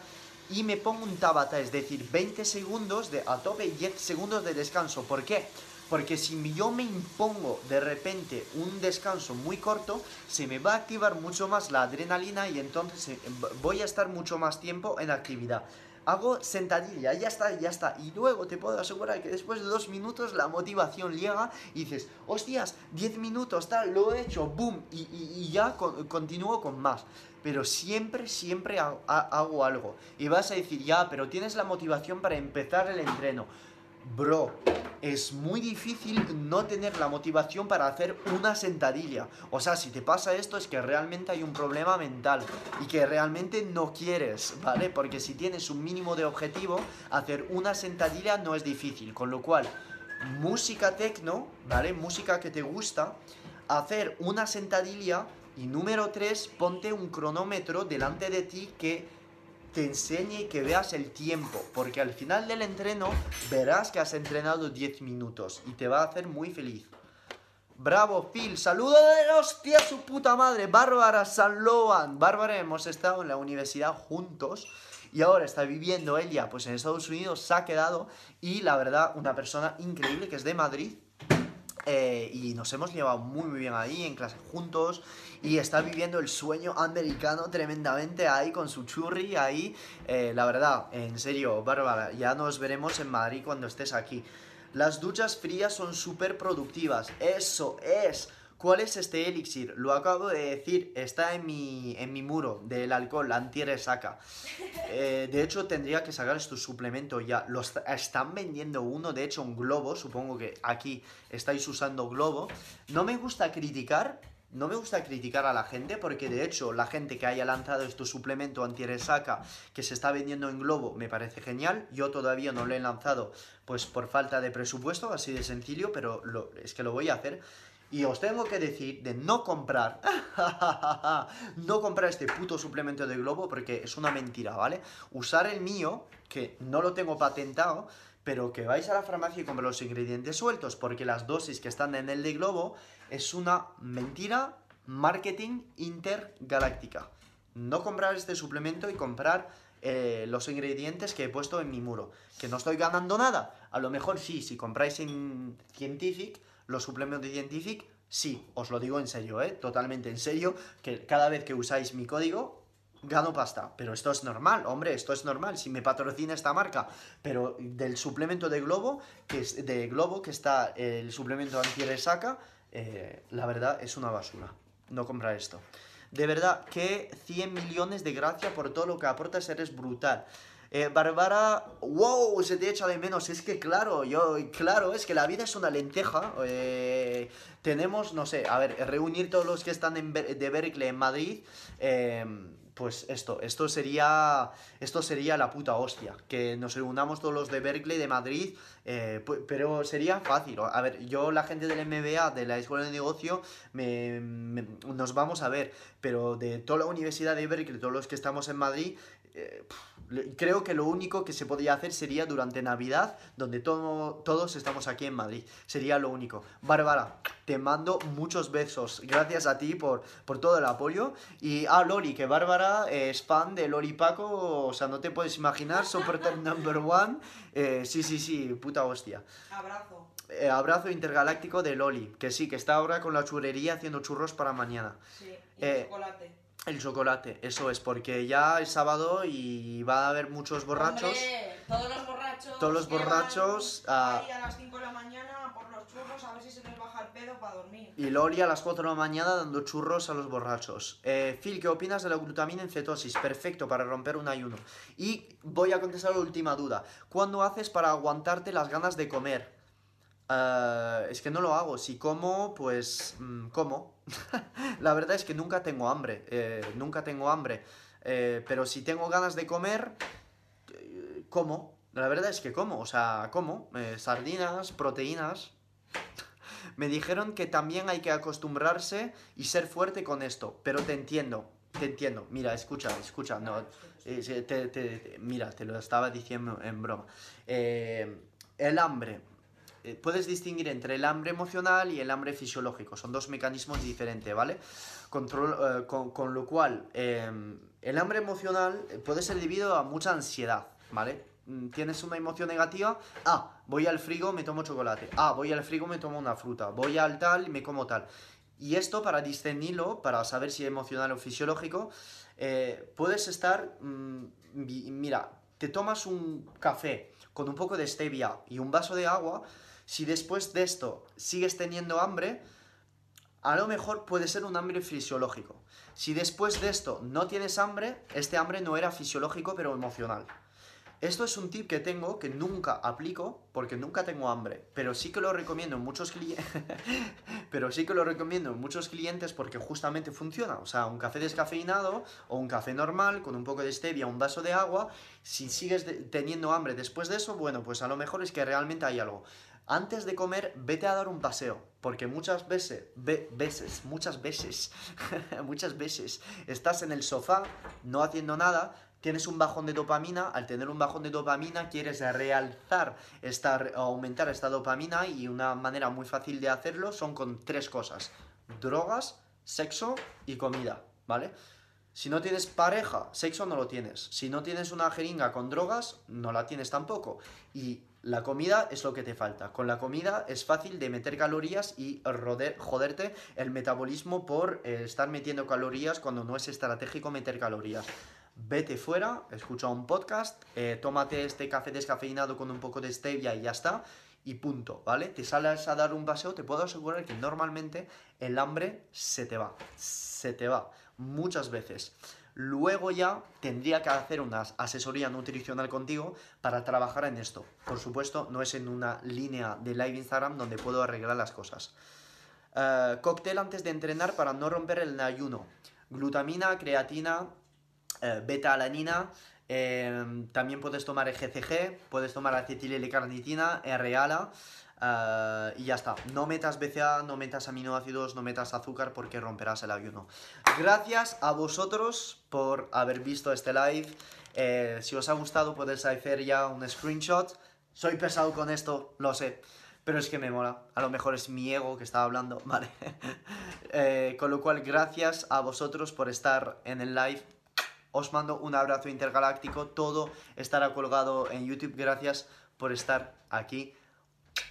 y me pongo un tabata, es decir, 20 segundos de a tope y 10 segundos de descanso. ¿Por qué? Porque si yo me impongo de repente un descanso muy corto, se me va a activar mucho más la adrenalina y entonces eh, voy a estar mucho más tiempo en actividad hago sentadilla, ya está, ya está. Y luego te puedo asegurar que después de dos minutos la motivación llega y dices, hostias, diez minutos, tal, lo he hecho, boom, y, ya continúo con más. Pero siempre, siempre hago algo. Y vas a decir, ya, pero tienes la motivación para empezar el entreno. Bro, es muy difícil no tener la motivación para hacer una sentadilla. O sea, si te pasa esto es que realmente hay un problema mental y que realmente no quieres, ¿vale? Porque si tienes un mínimo de objetivo, hacer una sentadilla no es difícil. Con lo cual, música tecno, ¿vale? Música que te gusta, hacer una sentadilla y número 3, ponte un cronómetro delante de ti que te enseñe y que veas el tiempo, porque al final del entreno verás que has entrenado 10 minutos y te va a hacer muy feliz. Bravo, Phil. Saludo de hostia su puta madre. Bárbara San Loan. Bárbara, hemos estado en la universidad juntos y ahora está viviendo ella pues en Estados Unidos, se ha quedado y la verdad una persona increíble que es de Madrid eh, y nos hemos llevado muy, muy bien ahí, en clase juntos. Y está viviendo el sueño americano tremendamente ahí con su churri ahí. Eh, la verdad, en serio, Bárbara, ya nos veremos en Madrid cuando estés aquí. Las duchas frías son súper productivas. Eso es. ¿Cuál es este elixir? Lo acabo de decir, está en mi, en mi muro del alcohol, anti-resaca. Eh, de hecho, tendría que sacar este suplemento ya. Lo están vendiendo uno, de hecho, un globo. Supongo que aquí estáis usando globo. No me gusta criticar, no me gusta criticar a la gente porque de hecho la gente que haya lanzado este suplemento anti-resaca que se está vendiendo en globo me parece genial. Yo todavía no lo he lanzado pues por falta de presupuesto, así de sencillo, pero es que lo voy a hacer. Y os tengo que decir de no comprar, no comprar este puto suplemento de globo porque es una mentira, ¿vale? Usar el mío, que no lo tengo patentado, pero que vais a la farmacia y comprar los ingredientes sueltos porque las dosis que están en el de globo es una mentira marketing intergaláctica. No comprar este suplemento y comprar eh, los ingredientes que he puesto en mi muro. Que no estoy ganando nada. A lo mejor sí, si compráis en Scientific los suplementos Scientific, sí, os lo digo en serio, ¿eh? totalmente en serio, que cada vez que usáis mi código, gano pasta. Pero esto es normal, hombre, esto es normal. Si me patrocina esta marca, pero del suplemento de Globo, que es de Globo, que está el suplemento anti-resaca, eh, la verdad es una basura. No comprar esto. De verdad, que 100 millones de gracias por todo lo que aportas, eres brutal. Eh, Bárbara, wow, se te echa de menos. Es que claro, yo, claro, es que la vida es una lenteja. Eh, tenemos, no sé, a ver, reunir todos los que están en, de Berkeley en Madrid. Eh, pues esto, esto sería, esto sería la puta hostia, que nos reunamos todos los de Berkeley, de Madrid, pero sería fácil. A ver, yo la gente del MBA, de la Escuela de Negocio, nos vamos a ver, pero de toda la Universidad de Berkeley, todos los que estamos en Madrid, Creo que lo único que se podría hacer sería durante Navidad, donde todos estamos aquí en Madrid. Sería lo único. Bárbara, te mando muchos besos. Gracias a ti por, por todo el apoyo. Y, ah, Lori, que Bárbara es fan de Lori Paco. O sea, no te puedes imaginar. Supporter number one. Eh, sí, sí, sí, puta hostia. Abrazo. Eh, abrazo intergaláctico de Loli, que sí, que está ahora con la churrería haciendo churros para mañana. Sí, y eh, chocolate. El chocolate, eso es, porque ya es sábado y va a haber muchos borrachos. todos los borrachos. Todos los borrachos. a las 5 de la mañana por los churros a ver si se les baja el pedo para dormir. Y Lori a las 4 de la mañana dando churros a los borrachos. Eh, Phil, ¿qué opinas de la glutamina en cetosis? Perfecto para romper un ayuno. Y voy a contestar la última duda. ¿Cuándo haces para aguantarte las ganas de comer? Uh, es que no lo hago. Si como, pues mm, como. la verdad es que nunca tengo hambre. Eh, nunca tengo hambre. Eh, pero si tengo ganas de comer, eh, como. La verdad es que como, o sea, como. Sardinas, proteínas. Me dijeron que también hay que acostumbrarse y ser fuerte con esto, pero te entiendo, te entiendo. Mira, escucha, escucha, no, sí, te- te- te- mira, te lo estaba diciendo en broma. Eh, el hambre. Eh, Puedes distinguir entre el hambre emocional y el hambre fisiológico. Son dos mecanismos diferentes, ¿vale? Control- eh, con, lo cual, eh, el hambre emocional eh, puede ser debido a mucha ansiedad, ¿vale? Mm, Tienes una emoción negativa, ah, voy al frigo, me tomo chocolate, ah, voy al frigo, me tomo una fruta, voy al tal y me como tal. Y esto para discernirlo, para saber si es emocional o fisiológico, puedes estar, mm, mira, te tomas un café con un poco de stevia y un vaso de agua, si después de esto sigues teniendo hambre, a lo mejor puede ser un hambre fisiológico. Si después de esto no tienes hambre, este hambre no era fisiológico pero emocional. Esto es un tip que tengo que nunca aplico porque nunca tengo hambre, pero sí que lo recomiendo en muchos clientes, pero sí que lo recomiendo en muchos clientes porque justamente funciona. O sea, un café descafeinado o un café normal con un poco de stevia, un vaso de agua, si sigues teniendo hambre después de eso, bueno, pues a lo mejor es que realmente hay algo. Antes de comer, vete a dar un paseo, porque muchas veces, ve- veces, muchas veces, muchas veces estás en el sofá no haciendo nada, tienes un bajón de dopamina, al tener un bajón de dopamina quieres realzar, esta, aumentar esta dopamina y una manera muy fácil de hacerlo son con tres cosas, drogas, sexo y comida, ¿vale? Si no tienes pareja, sexo no lo tienes. Si no tienes una jeringa con drogas, no la tienes tampoco. Y la comida es lo que te falta. Con la comida es fácil de meter calorías y roder- joderte el metabolismo por eh, estar metiendo calorías cuando no es estratégico meter calorías. Vete fuera, escucha un podcast, eh, tómate este café descafeinado con un poco de stevia y ya está. Y punto, ¿vale? Te sales a dar un paseo, te puedo asegurar que normalmente el hambre se te va. Se te va. Muchas veces. Luego ya tendría que hacer una asesoría nutricional contigo para trabajar en esto. Por supuesto, no es en una línea de live Instagram donde puedo arreglar las cosas. Eh, cóctel antes de entrenar para no romper el ayuno. Glutamina, creatina, eh, beta-alanina. eh, también puedes tomar GCG, puedes tomar acetililicarnitina, R-ALA. Eh, y ya está. No metas BCA, no metas aminoácidos, no metas azúcar porque romperás el ayuno. Gracias a vosotros por haber visto este live. Eh, si os ha gustado, podéis hacer ya un screenshot. Soy pesado con esto, lo sé. Pero es que me mola. A lo mejor es mi ego que está hablando. Vale. Eh, con lo cual, gracias a vosotros por estar en el live. Os mando un abrazo intergaláctico. Todo estará colgado en YouTube. Gracias por estar aquí.